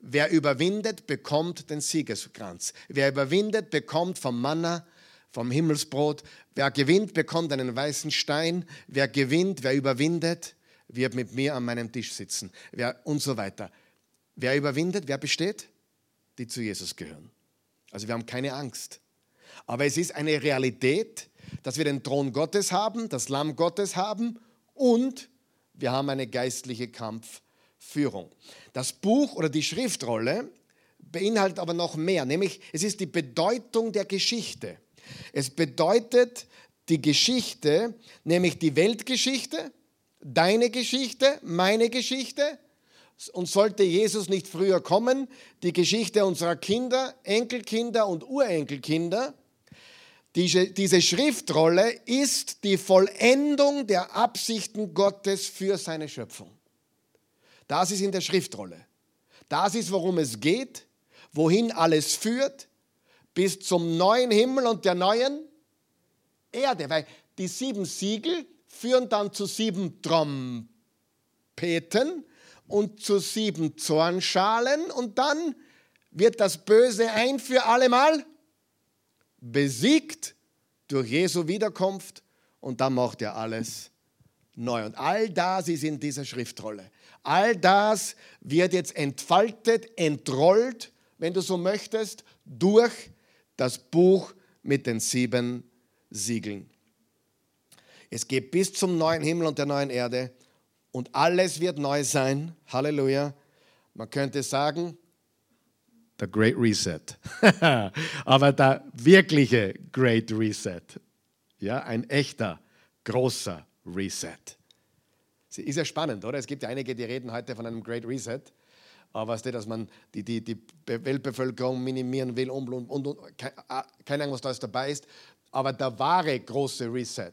Wer überwindet, bekommt den Siegeskranz. Wer überwindet, bekommt vom Manna, vom Himmelsbrot. Wer gewinnt, bekommt einen weißen Stein. Wer gewinnt, wer überwindet, wird mit mir an meinem Tisch sitzen. Wer, und so weiter. Wer überwindet, wer besteht? Die zu Jesus gehören. Also wir haben keine Angst. Aber es ist eine Realität, dass wir den Thron Gottes haben, das Lamm Gottes haben und wir haben eine geistliche Kampfführung. Das Buch oder die Schriftrolle beinhaltet aber noch mehr, nämlich es ist die Bedeutung der Geschichte. Es bedeutet die Geschichte, nämlich die Weltgeschichte, deine Geschichte, meine Geschichte. Und sollte Jesus nicht früher kommen, die Geschichte unserer Kinder, Enkelkinder und Urenkelkinder, diese, diese Schriftrolle ist die Vollendung der Absichten Gottes für seine Schöpfung. Das ist in der Schriftrolle. Das ist, worum es geht, wohin alles führt, bis zum neuen Himmel und der neuen Erde. Weil die sieben Siegel führen dann zu sieben Trompeten und zu sieben Zornschalen und dann wird das Böse ein für allemal besiegt durch Jesu Wiederkunft und dann macht er alles neu. Und all das ist in dieser Schriftrolle. All das wird jetzt entfaltet, entrollt, wenn du so möchtest, durch das Buch mit den sieben Siegeln. Es geht bis zum neuen Himmel und der neuen Erde und alles wird neu sein. Halleluja. Man könnte sagen, der Great Reset. [laughs] Aber der wirkliche Great Reset. Ja, ein echter, großer Reset. Ist ja spannend, oder? Es gibt ja einige, die reden heute von einem Great Reset. Aber weißt du, dass man die, die, die Weltbevölkerung minimieren will und, und, und, und keine Ahnung, was da alles dabei ist. Aber der wahre große Reset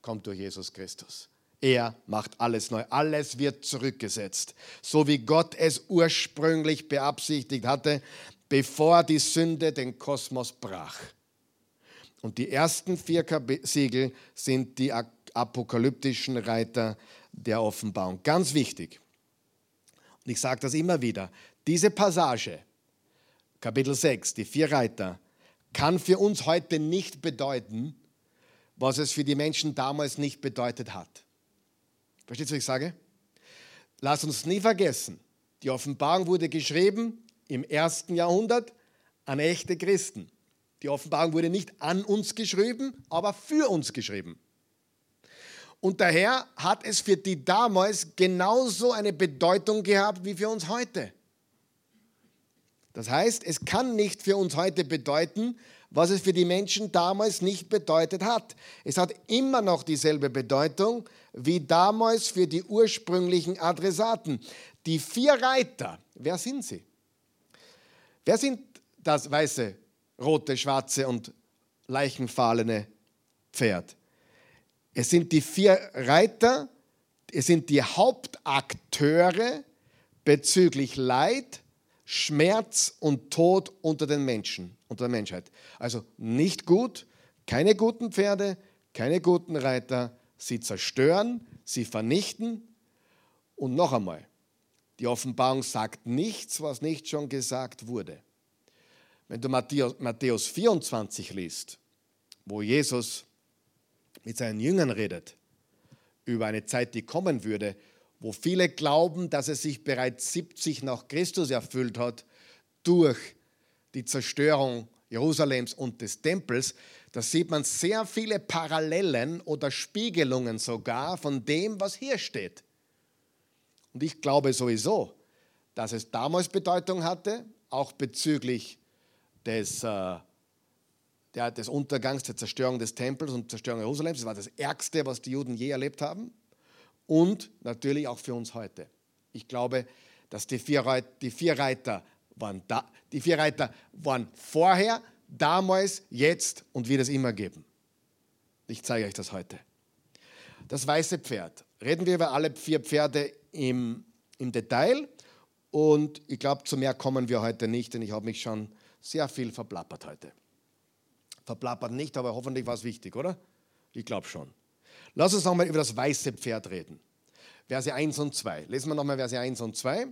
kommt durch Jesus Christus. Er macht alles neu. Alles wird zurückgesetzt. So wie Gott es ursprünglich beabsichtigt hatte, bevor die Sünde den Kosmos brach. Und die ersten vier Siegel sind die apokalyptischen Reiter der Offenbarung. Ganz wichtig. Und ich sage das immer wieder. Diese Passage, Kapitel 6, die vier Reiter, kann für uns heute nicht bedeuten, was es für die Menschen damals nicht bedeutet hat. Versteht ihr, was ich sage? Lass uns nie vergessen, die Offenbarung wurde geschrieben im ersten Jahrhundert an echte Christen. Die Offenbarung wurde nicht an uns geschrieben, aber für uns geschrieben. Und daher hat es für die damals genauso eine Bedeutung gehabt wie für uns heute. Das heißt, es kann nicht für uns heute bedeuten, was es für die Menschen damals nicht bedeutet hat. Es hat immer noch dieselbe Bedeutung wie damals für die ursprünglichen Adressaten. Die vier Reiter, wer sind sie? Wer sind das weiße, rote, schwarze und leichenfahlene Pferd? Es sind die vier Reiter, es sind die Hauptakteure bezüglich Leid, Schmerz und Tod unter den Menschen, unter der Menschheit. Also nicht gut, keine guten Pferde, keine guten Reiter. Sie zerstören, sie vernichten. Und noch einmal, die Offenbarung sagt nichts, was nicht schon gesagt wurde. Wenn du Matthäus 24 liest, wo Jesus mit seinen Jüngern redet, über eine Zeit, die kommen würde, wo viele glauben, dass es sich bereits 70 nach Christus erfüllt hat durch die Zerstörung Jerusalems und des Tempels, da sieht man sehr viele Parallelen oder Spiegelungen sogar von dem, was hier steht. Und ich glaube sowieso, dass es damals Bedeutung hatte, auch bezüglich des, äh, der, des Untergangs, der Zerstörung des Tempels und Zerstörung Jerusalems. Das war das Ärgste, was die Juden je erlebt haben und natürlich auch für uns heute. Ich glaube, dass die vier, Reiter, die vier Reiter waren da, die vier Reiter waren vorher, damals, jetzt und wird es immer geben. Ich zeige euch das heute. Das weiße Pferd. Reden wir über alle vier Pferde im, im Detail und ich glaube, zu mehr kommen wir heute nicht, denn ich habe mich schon sehr viel verplappert heute. Verplappert nicht, aber hoffentlich war es wichtig, oder? Ich glaube schon. Lass uns nochmal über das weiße Pferd reden. Verse 1 und 2. Lesen wir nochmal Verse 1 und 2. Äh,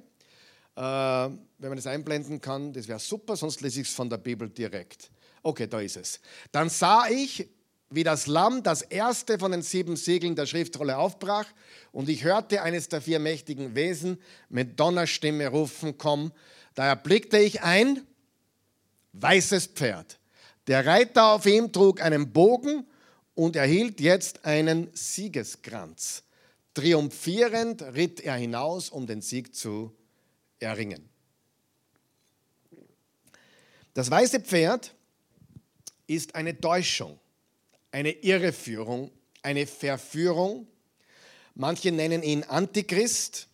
wenn man das einblenden kann, das wäre super, sonst lese ich es von der Bibel direkt. Okay, da ist es. Dann sah ich, wie das Lamm das erste von den sieben Siegeln der Schriftrolle aufbrach, und ich hörte eines der vier mächtigen Wesen mit Donnerstimme rufen, komm. Da erblickte ich ein weißes Pferd. Der Reiter auf ihm trug einen Bogen und erhielt jetzt einen Siegeskranz. Triumphierend ritt er hinaus, um den Sieg zu erringen. Das weiße Pferd ist eine Täuschung, eine Irreführung, eine Verführung. Manche nennen ihn Antichrist.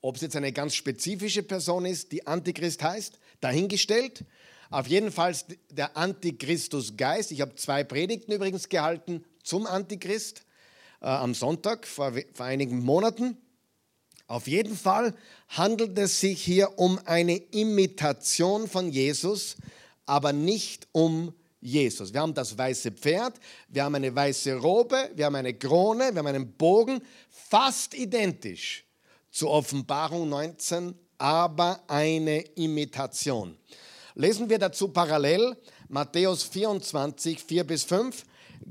Ob es jetzt eine ganz spezifische Person ist, die Antichrist heißt, dahingestellt. Auf jeden Fall der Antichristusgeist. Ich habe zwei Predigten übrigens gehalten zum Antichrist äh, am Sonntag vor, vor einigen Monaten. Auf jeden Fall handelt es sich hier um eine Imitation von Jesus, aber nicht um Jesus. Wir haben das weiße Pferd, wir haben eine weiße Robe, wir haben eine Krone, wir haben einen Bogen, fast identisch zur Offenbarung 19, aber eine Imitation. Lesen wir dazu parallel Matthäus 24, 4 bis 5.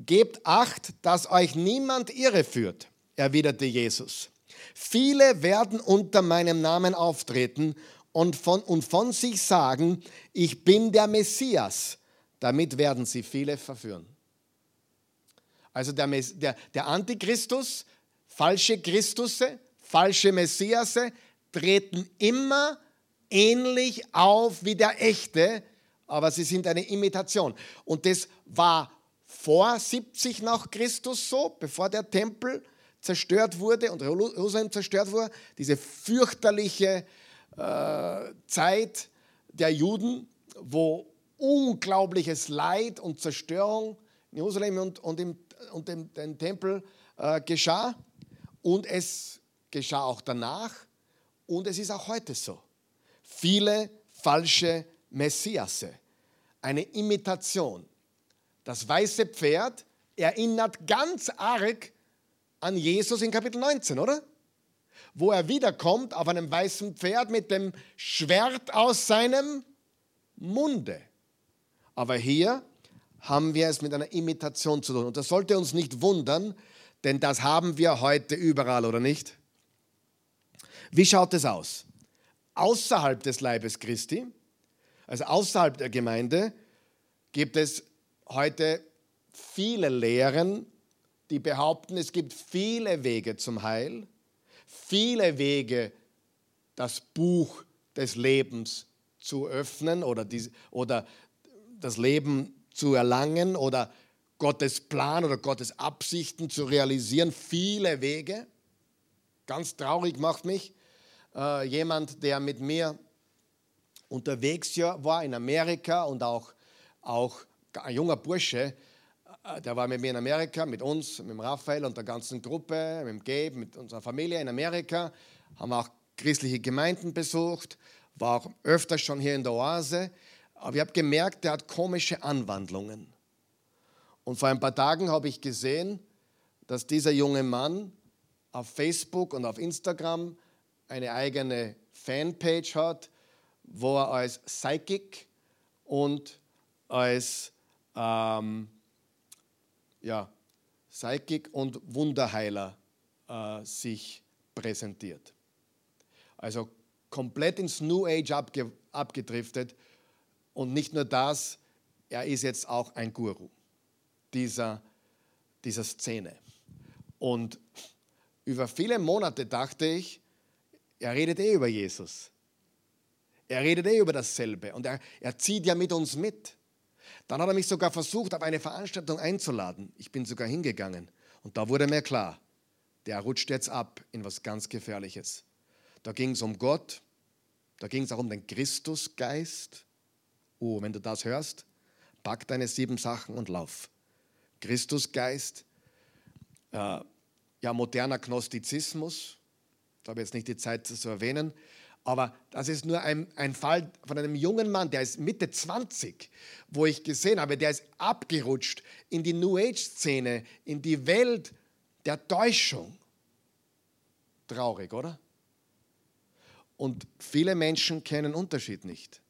Gebt acht, dass euch niemand irreführt, erwiderte Jesus. Viele werden unter meinem Namen auftreten und von, und von sich sagen, ich bin der Messias. Damit werden sie viele verführen. Also der, der, der Antichristus, falsche Christusse, falsche Messiasse treten immer ähnlich auf wie der echte, aber sie sind eine Imitation. Und das war vor 70 nach Christus so, bevor der Tempel zerstört wurde und Jerusalem zerstört wurde, diese fürchterliche äh, Zeit der Juden, wo unglaubliches Leid und Zerstörung in Jerusalem und, und im, und im, im Tempel äh, geschah. Und es geschah auch danach. Und es ist auch heute so viele falsche Messiasse. Eine Imitation. Das weiße Pferd erinnert ganz arg an Jesus in Kapitel 19, oder? Wo er wiederkommt auf einem weißen Pferd mit dem Schwert aus seinem Munde. Aber hier haben wir es mit einer Imitation zu tun. Und das sollte uns nicht wundern, denn das haben wir heute überall, oder nicht? Wie schaut es aus? Außerhalb des Leibes Christi, also außerhalb der Gemeinde, gibt es heute viele Lehren, die behaupten, es gibt viele Wege zum Heil, viele Wege, das Buch des Lebens zu öffnen oder, die, oder das Leben zu erlangen oder Gottes Plan oder Gottes Absichten zu realisieren. Viele Wege. Ganz traurig macht mich, äh, jemand, der mit mir unterwegs war in Amerika und auch, auch ein junger Bursche, äh, der war mit mir in Amerika, mit uns, mit dem Raphael und der ganzen Gruppe, mit dem Gabe, mit unserer Familie in Amerika, haben auch christliche Gemeinden besucht, war auch öfters schon hier in der Oase, aber ich habe gemerkt, der hat komische Anwandlungen. Und vor ein paar Tagen habe ich gesehen, dass dieser junge Mann auf Facebook und auf Instagram eine eigene Fanpage hat, wo er als Psychic und als ähm, ja, Psychic und Wunderheiler äh, sich präsentiert. Also komplett ins New Age abge abgedriftet und nicht nur das, er ist jetzt auch ein Guru dieser, dieser Szene. Und über viele Monate dachte ich, er redet eh über Jesus. Er redet eh über dasselbe und er, er zieht ja mit uns mit. Dann hat er mich sogar versucht, auf eine Veranstaltung einzuladen. Ich bin sogar hingegangen und da wurde mir klar, der rutscht jetzt ab in was ganz Gefährliches. Da ging es um Gott, da ging es auch um den Christusgeist. Oh, wenn du das hörst, pack deine sieben Sachen und lauf. Christusgeist, äh, ja, moderner Gnostizismus, ich habe jetzt nicht die Zeit zu erwähnen, aber das ist nur ein, ein Fall von einem jungen Mann, der ist Mitte 20, wo ich gesehen habe, der ist abgerutscht in die New Age-Szene, in die Welt der Täuschung. Traurig, oder? Und viele Menschen kennen Unterschied nicht.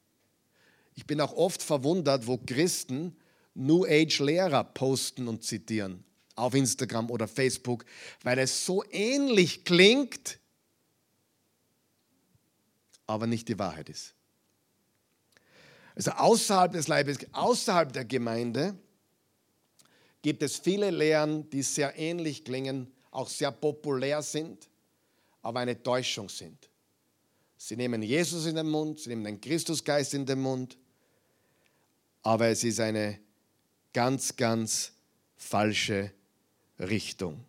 Ich bin auch oft verwundert, wo Christen New Age-Lehrer posten und zitieren auf Instagram oder Facebook, weil es so ähnlich klingt, aber nicht die Wahrheit ist. Also außerhalb des Leibes, außerhalb der Gemeinde gibt es viele Lehren, die sehr ähnlich klingen, auch sehr populär sind, aber eine Täuschung sind. Sie nehmen Jesus in den Mund, sie nehmen den Christusgeist in den Mund, aber es ist eine ganz, ganz falsche Richtung.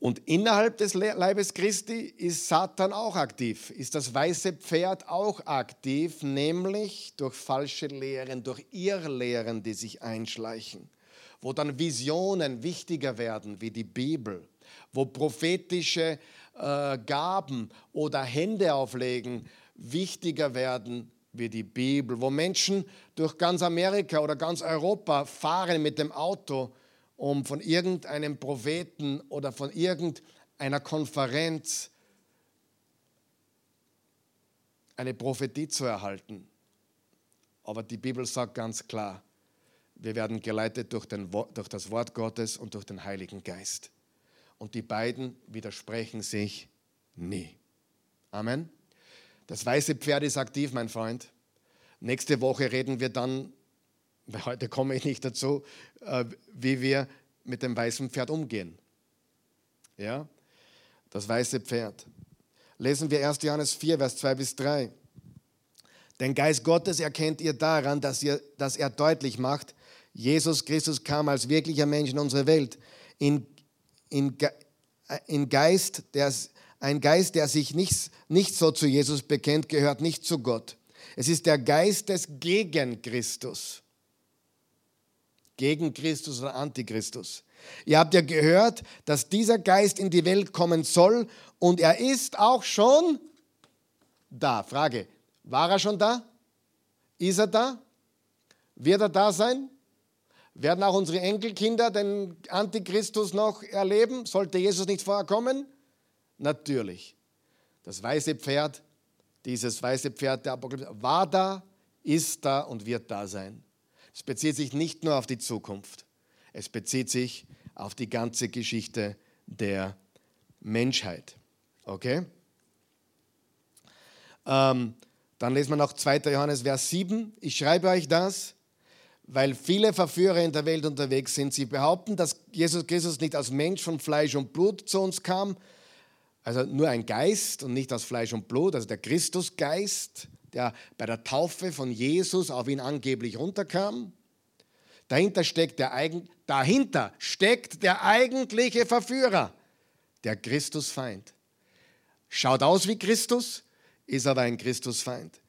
Und innerhalb des Leibes Christi ist Satan auch aktiv, ist das weiße Pferd auch aktiv, nämlich durch falsche Lehren, durch Irrlehren, die sich einschleichen, wo dann Visionen wichtiger werden wie die Bibel, wo prophetische äh, Gaben oder Hände auflegen wichtiger werden wie die Bibel, wo Menschen durch ganz Amerika oder ganz Europa fahren mit dem Auto um von irgendeinem Propheten oder von irgendeiner Konferenz eine Prophetie zu erhalten. Aber die Bibel sagt ganz klar, wir werden geleitet durch, den, durch das Wort Gottes und durch den Heiligen Geist. Und die beiden widersprechen sich nie. Amen. Das weiße Pferd ist aktiv, mein Freund. Nächste Woche reden wir dann Heute komme ich nicht dazu, äh, wie wir mit dem weißen Pferd umgehen. Ja, das weiße Pferd. Lesen wir 1. Johannes 4, Vers 2 bis 3. Den Geist Gottes erkennt ihr daran, dass, ihr, dass er deutlich macht, Jesus Christus kam als wirklicher Mensch in unsere Welt. In, in, in Geist, der, ein Geist, der sich nicht, nicht so zu Jesus bekennt, gehört nicht zu Gott. Es ist der Geist des Gegen Christus gegen Christus oder Antichristus. Ihr habt ja gehört, dass dieser Geist in die Welt kommen soll und er ist auch schon da. Frage, war er schon da? Ist er da? Wird er da sein? Werden auch unsere Enkelkinder den Antichristus noch erleben? Sollte Jesus nicht vorher kommen? Natürlich. Das weiße Pferd, dieses weiße Pferd der Apokalypse, war da, ist da und wird da sein. Es bezieht sich nicht nur auf die Zukunft, es bezieht sich auf die ganze Geschichte der Menschheit. Okay? Ähm, dann lesen wir noch 2. Johannes Vers 7. Ich schreibe euch das, weil viele Verführer in der Welt unterwegs sind. Sie behaupten, dass Jesus Christus nicht als Mensch von Fleisch und Blut zu uns kam, also nur ein Geist und nicht aus Fleisch und Blut, also der Christusgeist, der bei der Taufe von Jesus auf ihn angeblich runterkam. Dahinter steckt der, dahinter steckt der eigentliche Verführer, der Christusfeind. Schaut aus wie Christus, ist aber ein Christusfeind.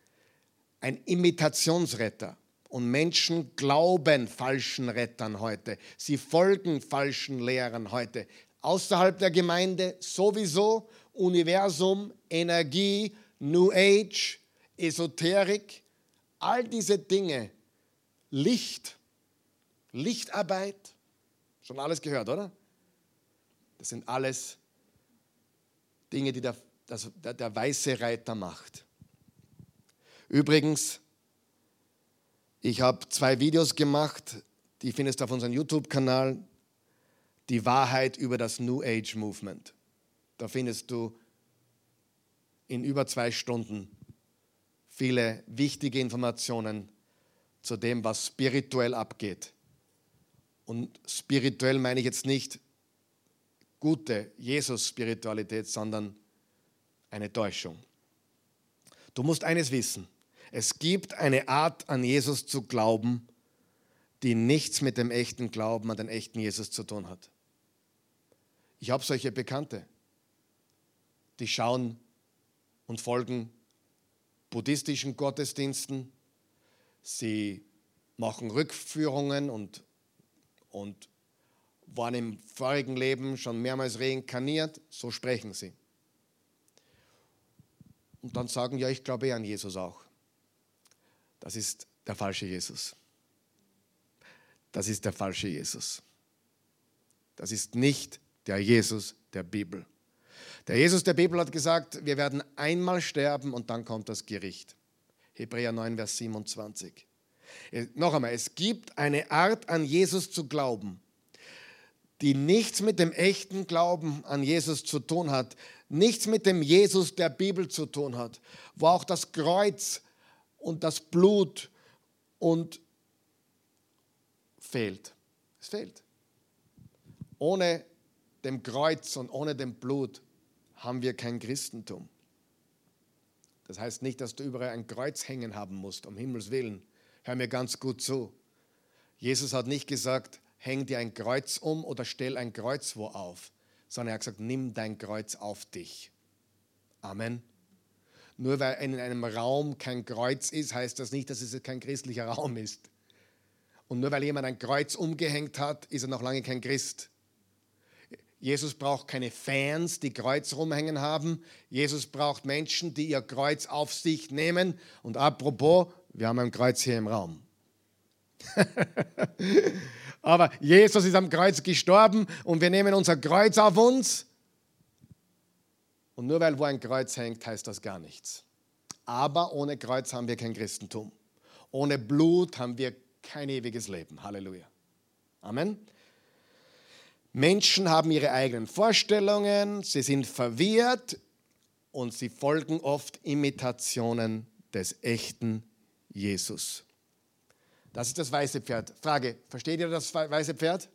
Ein Imitationsretter. Und Menschen glauben falschen Rettern heute. Sie folgen falschen Lehrern heute. Außerhalb der Gemeinde sowieso Universum, Energie, New Age, Esoterik, all diese Dinge, Licht, Lichtarbeit, schon alles gehört, oder? Das sind alles Dinge, die der, das, der, der weiße Reiter macht. Übrigens, ich habe zwei Videos gemacht, die findest du auf unserem YouTube-Kanal, die Wahrheit über das New Age Movement. Da findest du in über zwei Stunden viele wichtige Informationen zu dem, was spirituell abgeht. Und spirituell meine ich jetzt nicht gute Jesus-Spiritualität, sondern eine Täuschung. Du musst eines wissen. Es gibt eine Art, an Jesus zu glauben, die nichts mit dem echten Glauben an den echten Jesus zu tun hat. Ich habe solche Bekannte, die schauen und folgen buddhistischen Gottesdiensten. Sie machen Rückführungen und, und waren im vorigen Leben schon mehrmals reinkarniert. So sprechen sie. Und dann sagen, ja, ich glaube eh an Jesus auch. Das ist der falsche Jesus. Das ist der falsche Jesus. Das ist nicht der Jesus der Bibel. Der Jesus der Bibel hat gesagt, wir werden einmal sterben und dann kommt das Gericht. Hebräer 9, Vers 27. Äh, noch einmal, es gibt eine Art an Jesus zu glauben, die nichts mit dem echten Glauben an Jesus zu tun hat, nichts mit dem Jesus der Bibel zu tun hat, wo auch das Kreuz und das Blut und fehlt. Es fehlt. Ohne dem Kreuz und ohne dem Blut haben wir kein Christentum. Das heißt nicht, dass du überall ein Kreuz hängen haben musst, um Himmels Willen. Hör mir ganz gut zu. Jesus hat nicht gesagt, häng dir ein Kreuz um oder stell ein Kreuz wo auf, sondern er hat gesagt, nimm dein Kreuz auf dich. Amen. Nur weil in einem Raum kein Kreuz ist, heißt das nicht, dass es kein christlicher Raum ist. Und nur weil jemand ein Kreuz umgehängt hat, ist er noch lange kein Christ. Jesus braucht keine Fans, die Kreuz rumhängen haben. Jesus braucht Menschen, die ihr Kreuz auf sich nehmen. Und apropos, wir haben ein Kreuz hier im Raum. [laughs] Aber Jesus ist am Kreuz gestorben und wir nehmen unser Kreuz auf uns. Und nur weil wo ein Kreuz hängt, heißt das gar nichts. Aber ohne Kreuz haben wir kein Christentum. Ohne Blut haben wir kein ewiges Leben. Halleluja. Amen. Menschen haben ihre eigenen Vorstellungen, sie sind verwirrt und sie folgen oft Imitationen des echten Jesus. Das ist das weiße Pferd. Frage, versteht ihr das weiße Pferd?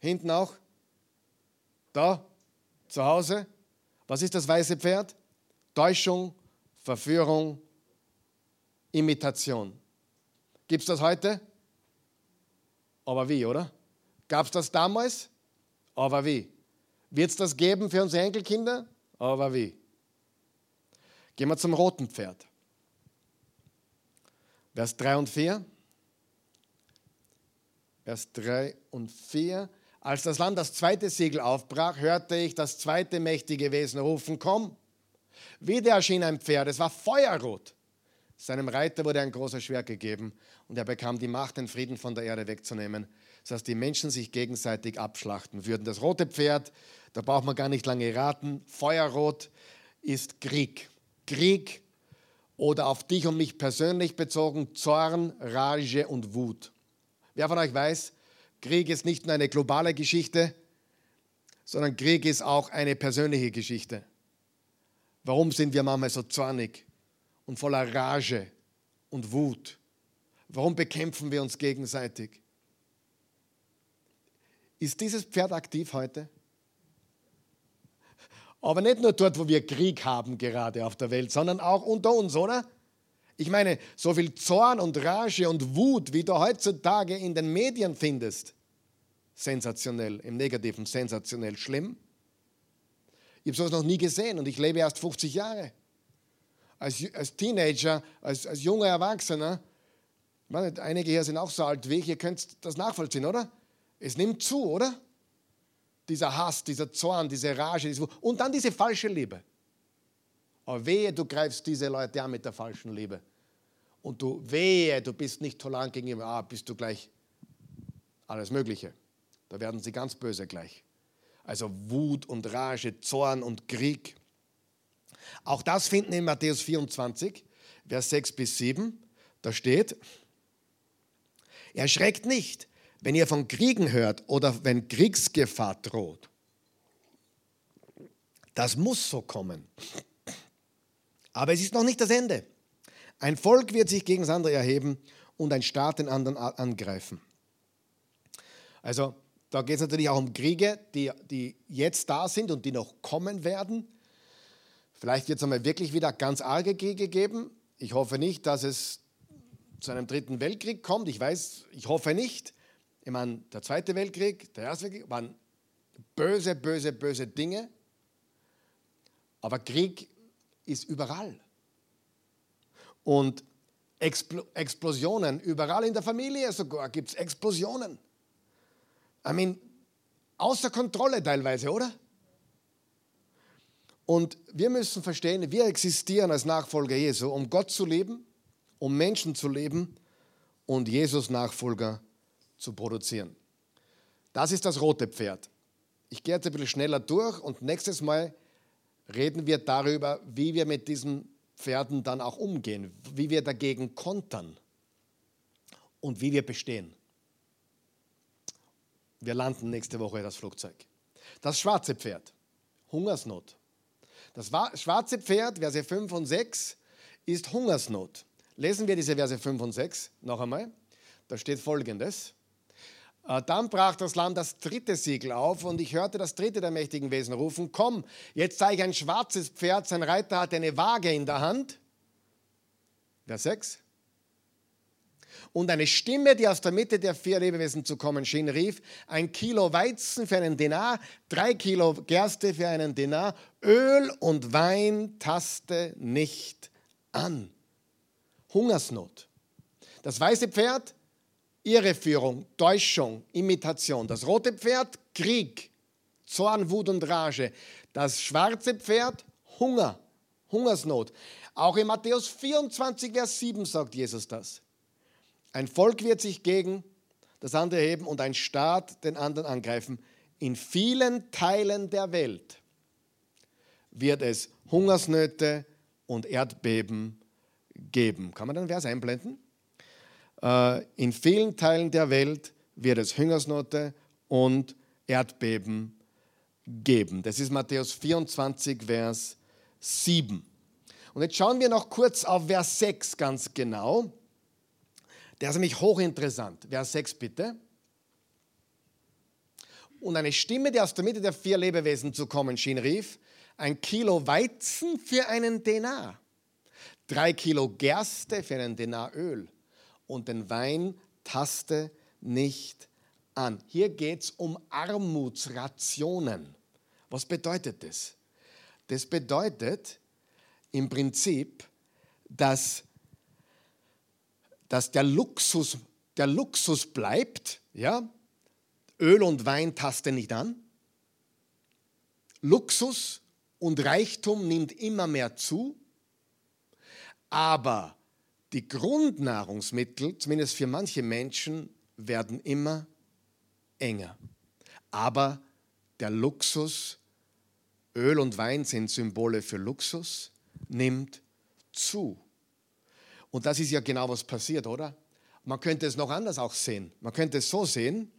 Hinten auch? Da? Zu Hause? Was ist das weiße Pferd? Täuschung, Verführung, Imitation. Gibt es das heute? Aber wie, oder? Gab es das damals? Aber wie? Wird es das geben für unsere Enkelkinder? Aber wie? Gehen wir zum roten Pferd. Vers 3 und 4. Vers 3 und 4. Als das Land das zweite Siegel aufbrach, hörte ich das zweite mächtige Wesen rufen, komm. Wieder erschien ein Pferd, es war feuerrot. Seinem Reiter wurde ein großer Schwert gegeben und er bekam die Macht, den Frieden von der Erde wegzunehmen dass die Menschen sich gegenseitig abschlachten würden. Das rote Pferd, da braucht man gar nicht lange raten, Feuerrot ist Krieg. Krieg oder auf dich und mich persönlich bezogen Zorn, Rage und Wut. Wer von euch weiß, Krieg ist nicht nur eine globale Geschichte, sondern Krieg ist auch eine persönliche Geschichte. Warum sind wir manchmal so zornig und voller Rage und Wut? Warum bekämpfen wir uns gegenseitig? Ist dieses Pferd aktiv heute? Aber nicht nur dort, wo wir Krieg haben gerade auf der Welt, sondern auch unter uns, oder? Ich meine, so viel Zorn und Rage und Wut, wie du heutzutage in den Medien findest, sensationell, im Negativen sensationell schlimm. Ich habe sowas noch nie gesehen und ich lebe erst 50 Jahre. Als, als Teenager, als, als junger Erwachsener, meine, einige hier sind auch so alt wie ich, ihr könnt das nachvollziehen, oder? Es nimmt zu, oder? Dieser Hass, dieser Zorn, diese Rage diese und dann diese falsche Liebe. Aber wehe, du greifst diese Leute an mit der falschen Liebe. Und du wehe, du bist nicht tolerant gegenüber, ah, bist du gleich alles Mögliche. Da werden sie ganz böse gleich. Also Wut und Rage, Zorn und Krieg. Auch das finden wir in Matthäus 24, Vers 6 bis 7. Da steht, erschreckt nicht, wenn ihr von Kriegen hört oder wenn Kriegsgefahr droht, das muss so kommen. Aber es ist noch nicht das Ende. Ein Volk wird sich gegen das andere erheben und ein Staat den anderen angreifen. Also da geht es natürlich auch um Kriege, die, die jetzt da sind und die noch kommen werden. Vielleicht wird es einmal wirklich wieder ganz arge Kriege geben. Ich hoffe nicht, dass es zu einem dritten Weltkrieg kommt. Ich weiß, ich hoffe nicht. Ich meine, der Zweite Weltkrieg, der Erste Weltkrieg waren böse, böse, böse Dinge. Aber Krieg ist überall. Und Expl Explosionen, überall in der Familie sogar gibt es Explosionen. I mean, außer Kontrolle teilweise, oder? Und wir müssen verstehen, wir existieren als Nachfolger Jesu, um Gott zu leben, um Menschen zu leben und Jesus Nachfolger zu produzieren. Das ist das rote Pferd. Ich gehe jetzt ein bisschen schneller durch und nächstes Mal reden wir darüber, wie wir mit diesem Schwarzepferden dann auch umgehen, wie wir dagegen kontern und wie wir bestehen. Wir landen nächste Woche das Flugzeug. Das schwarze Pferd, Hungersnot. Das schwarze Pferd, Verse 5 und 6, ist Hungersnot. Lesen wir diese Verse 5 und 6 noch einmal. Da steht folgendes. Äh, dann brach das Lamm das dritte Siegel auf und ich hörte das dritte der mächtigen Wesen rufen, komm, jetzt zeige ich ein schwarzes Pferd, sein Reiter hat eine Waage in der Hand. Vers 6. Und eine Stimme, die aus der Mitte der vier Lebewesen zu kommen schien, rief, ein Kilo Weizen für einen Denar, drei Kilo Gerste für einen Denar, Öl und Wein taste nicht an. Hungersnot. Das weiße Pferd Irreführung, Täuschung, Imitation. Das rote Pferd, Krieg, Zorn, Wut und Rage. Das schwarze Pferd, Hunger, Hungersnot. Auch in Matthäus 24, Vers 7 sagt Jesus das. Ein Volk wird sich gegen das andere heben und ein Staat den anderen angreifen. In vielen Teilen der Welt wird es Hungersnöte und Erdbeben geben. Kann man den Vers einblenden? Äh, in vielen Teilen der Welt wird es Hungersnote und Erdbeben geben. Das ist Matthäus 24, Vers 7. Und jetzt schauen wir noch kurz auf Vers 6 ganz genau. Der ist nämlich hochinteressant. Vers 6 bitte. Und eine Stimme, die aus der Mitte der vier Lebewesen zu kommen schien, rief, ein Kilo Weizen für einen Denar, drei Kilo Gerste für einen Denar Öl und den Wein taste nicht an. Hier geht es um Armutsrationen. Was bedeutet das? Das bedeutet im Prinzip, dass, dass der, Luxus, der Luxus bleibt, ja? Öl und Wein taste nicht an. Luxus und Reichtum nimmt immer mehr zu, aber die Grundnahrungsmittel, zumindest für manche Menschen, werden immer enger. Aber der Luxus, Öl und Wein sind Symbole für Luxus, nimmt zu. Und das ist ja genau was passiert, oder? Man könnte es noch anders auch sehen. Man könnte es so sehen,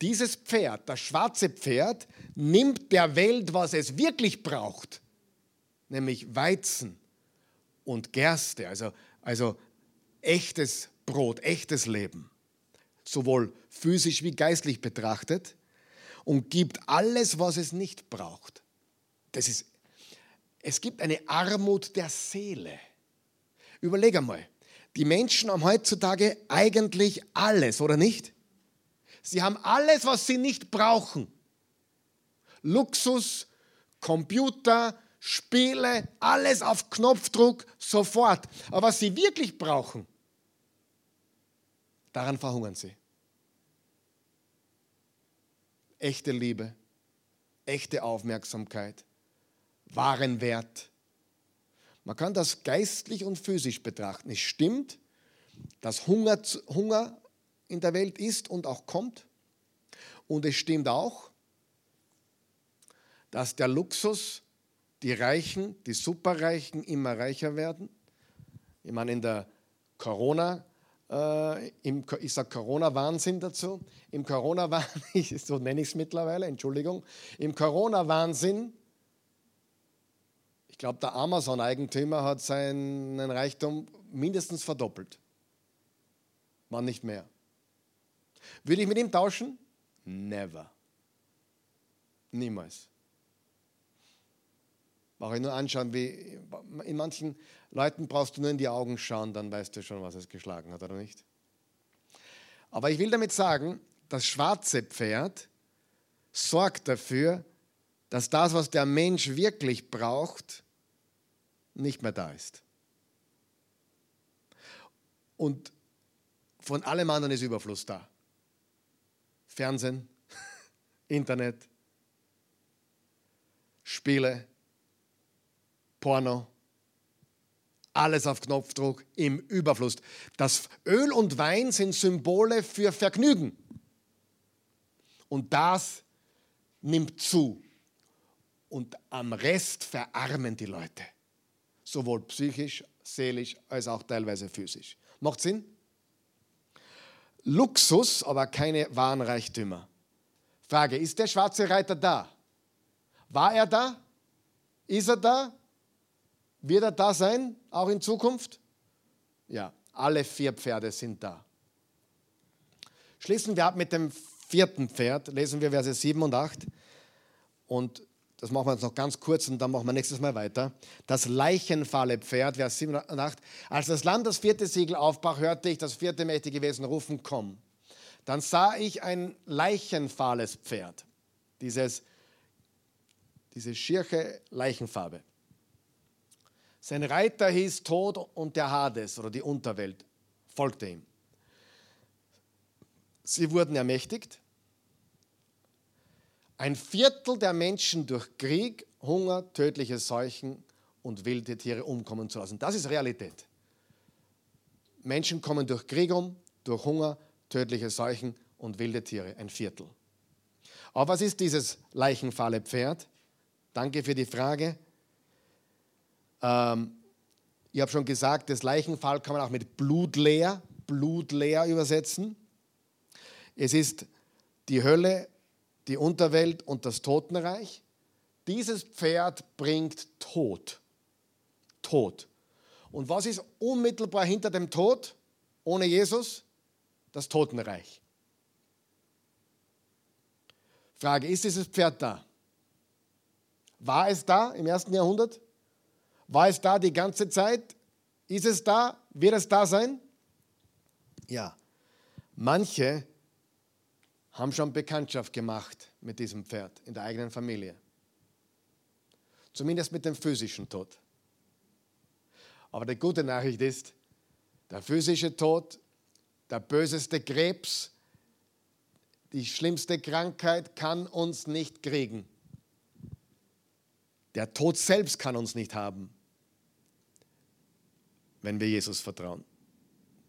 dieses Pferd, das schwarze Pferd, nimmt der Welt, was es wirklich braucht, nämlich Weizen und Gerste, also also echtes Brot, echtes Leben, sowohl physisch wie geistlich betrachtet, und gibt alles, was es nicht braucht. Das ist, es gibt eine Armut der Seele. Überleg einmal, die Menschen haben heutzutage eigentlich alles, oder nicht? Sie haben alles, was sie nicht brauchen. Luxus, Computer, Spiele, alles auf Knopfdruck, sofort. Aber was sie wirklich brauchen, daran verhungern sie. Echte Liebe, echte Aufmerksamkeit, wahren Wert. Man kann das geistlich und physisch betrachten. Es stimmt, dass Hunger, Hunger in der Welt ist und auch kommt. Und es stimmt auch, dass der Luxus die Reichen, die Superreichen immer reicher werden. Ich meine, in der Corona, äh, im, ich sage Corona-Wahnsinn dazu, im Corona-Wahnsinn, [laughs] so nenne ich es mittlerweile, Entschuldigung, im Corona-Wahnsinn, ich glaube, der Amazon-Eigentümer hat seinen Reichtum mindestens verdoppelt. Wann nicht mehr. Würde ich mit ihm tauschen? Never. Niemals. Brauche ich nur anschauen, wie in manchen Leuten brauchst du nur in die Augen schauen, dann weißt du schon, was es geschlagen hat, oder nicht? Aber ich will damit sagen, das schwarze Pferd sorgt dafür, dass das, was der Mensch wirklich braucht, nicht mehr da ist. Und von allem anderen ist Überfluss da. Fernsehen, [laughs] Internet, Spiele, Porno. Alles auf Knopfdruck im Überfluss. Das Öl und Wein sind Symbole für Vergnügen. Und das nimmt zu. Und am Rest verarmen die Leute. sowohl psychisch, seelisch als auch teilweise physisch. Macht Sinn? Luxus, aber keine wahren Reichtümer. Frage, ist der schwarze Reiter da? War er da? Ist er da? Wird er da sein, auch in Zukunft? Ja, alle vier Pferde sind da. Schließen wir ab mit dem vierten Pferd, lesen wir Verse 7 und 8. Und das machen wir jetzt noch ganz kurz und dann machen wir nächstes Mal weiter. Das leichenfahle Pferd, Vers 7 und 8. Als das Land das vierte Siegel aufbrach, hörte ich das vierte mächtige Wesen rufen, komm. Dann sah ich ein leichenfahles Pferd, dieses, diese schirche Leichenfarbe. Sein Reiter hieß Tod und der Hades oder die Unterwelt folgte ihm. Sie wurden ermächtigt, ein Viertel der Menschen durch Krieg, Hunger, tödliche Seuchen und wilde Tiere umkommen zu lassen. Das ist Realität. Menschen kommen durch Krieg um, durch Hunger, tödliche Seuchen und wilde Tiere. Ein Viertel. Aber was ist dieses leichenfahle Pferd? Danke für die Frage. Ähm, ich habe schon gesagt, das Leichenfall kann man auch mit blutleer, blutleer übersetzen. Es ist die Hölle, die Unterwelt und das Totenreich. Dieses Pferd bringt Tod. Tod. Und was ist unmittelbar hinter dem Tod ohne Jesus? Das Totenreich. Frage, ist dieses Pferd da? War es da im ersten Jahrhundert? War es da die ganze Zeit? Ist es da? Wird es da sein? Ja. Manche haben schon Bekanntschaft gemacht mit diesem Pferd in der eigenen Familie. Zumindest mit dem physischen Tod. Aber die gute Nachricht ist, der physische Tod, der böseste Krebs, die schlimmste Krankheit kann uns nicht kriegen. Der Tod selbst kann uns nicht haben, wenn wir Jesus vertrauen.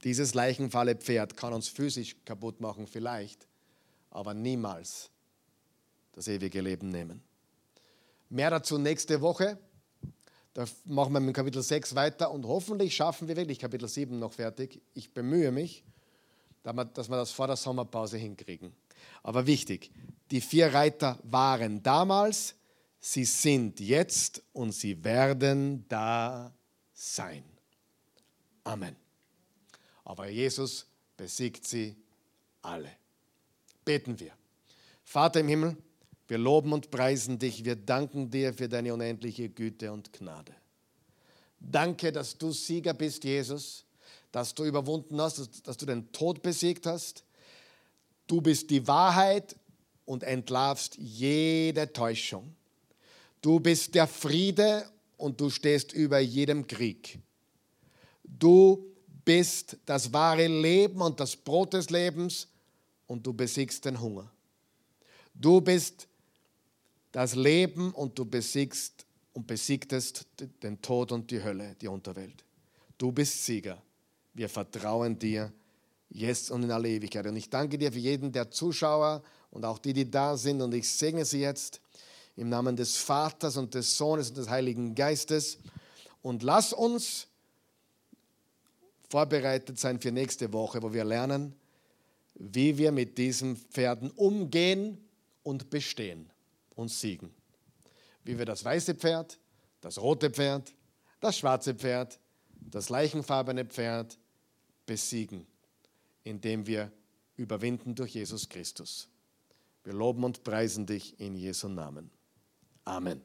Dieses leichenfalle Pferd kann uns physisch kaputt machen, vielleicht, aber niemals das ewige Leben nehmen. Mehr dazu nächste Woche. Da machen wir mit Kapitel 6 weiter und hoffentlich schaffen wir wirklich Kapitel 7 noch fertig. Ich bemühe mich, dass wir das vor der Sommerpause hinkriegen. Aber wichtig, die vier Reiter waren damals, sie sind jetzt und sie werden da sein. Amen. Aber Jesus besiegt sie alle. Beten wir. Vater im Himmel, wir loben und preisen dich, wir danken dir für deine unendliche Güte und Gnade. Danke, dass du Sieger bist, Jesus, dass du überwunden hast, dass du den Tod besiegt hast. Du bist die Wahrheit und entlarvst jede Täuschung. Du bist der Friede und du stehst über jedem Krieg. Du bist das wahre Leben und das Brot des Lebens und du besiegst den Hunger. Du bist das Leben und du besiegst und besiegtest den Tod und die Hölle, die Unterwelt. Du bist Sieger. Wir vertrauen dir jetzt und in alle Ewigkeit. Und ich danke dir für jeden der Zuschauer und auch die, die da sind. Und ich segne sie jetzt im Namen des Vaters und des Sohnes und des Heiligen Geistes. Und lass uns vorbereitet sein für nächste Woche, wo wir lernen, wie wir mit diesen Pferden umgehen und bestehen und siegen. Wie wir das weiße Pferd, das rote Pferd, das schwarze Pferd, das leichenfarbene Pferd besiegen, indem wir überwinden durch Jesus Christus. Wir loben und preisen dich in Jesu Namen. Amen.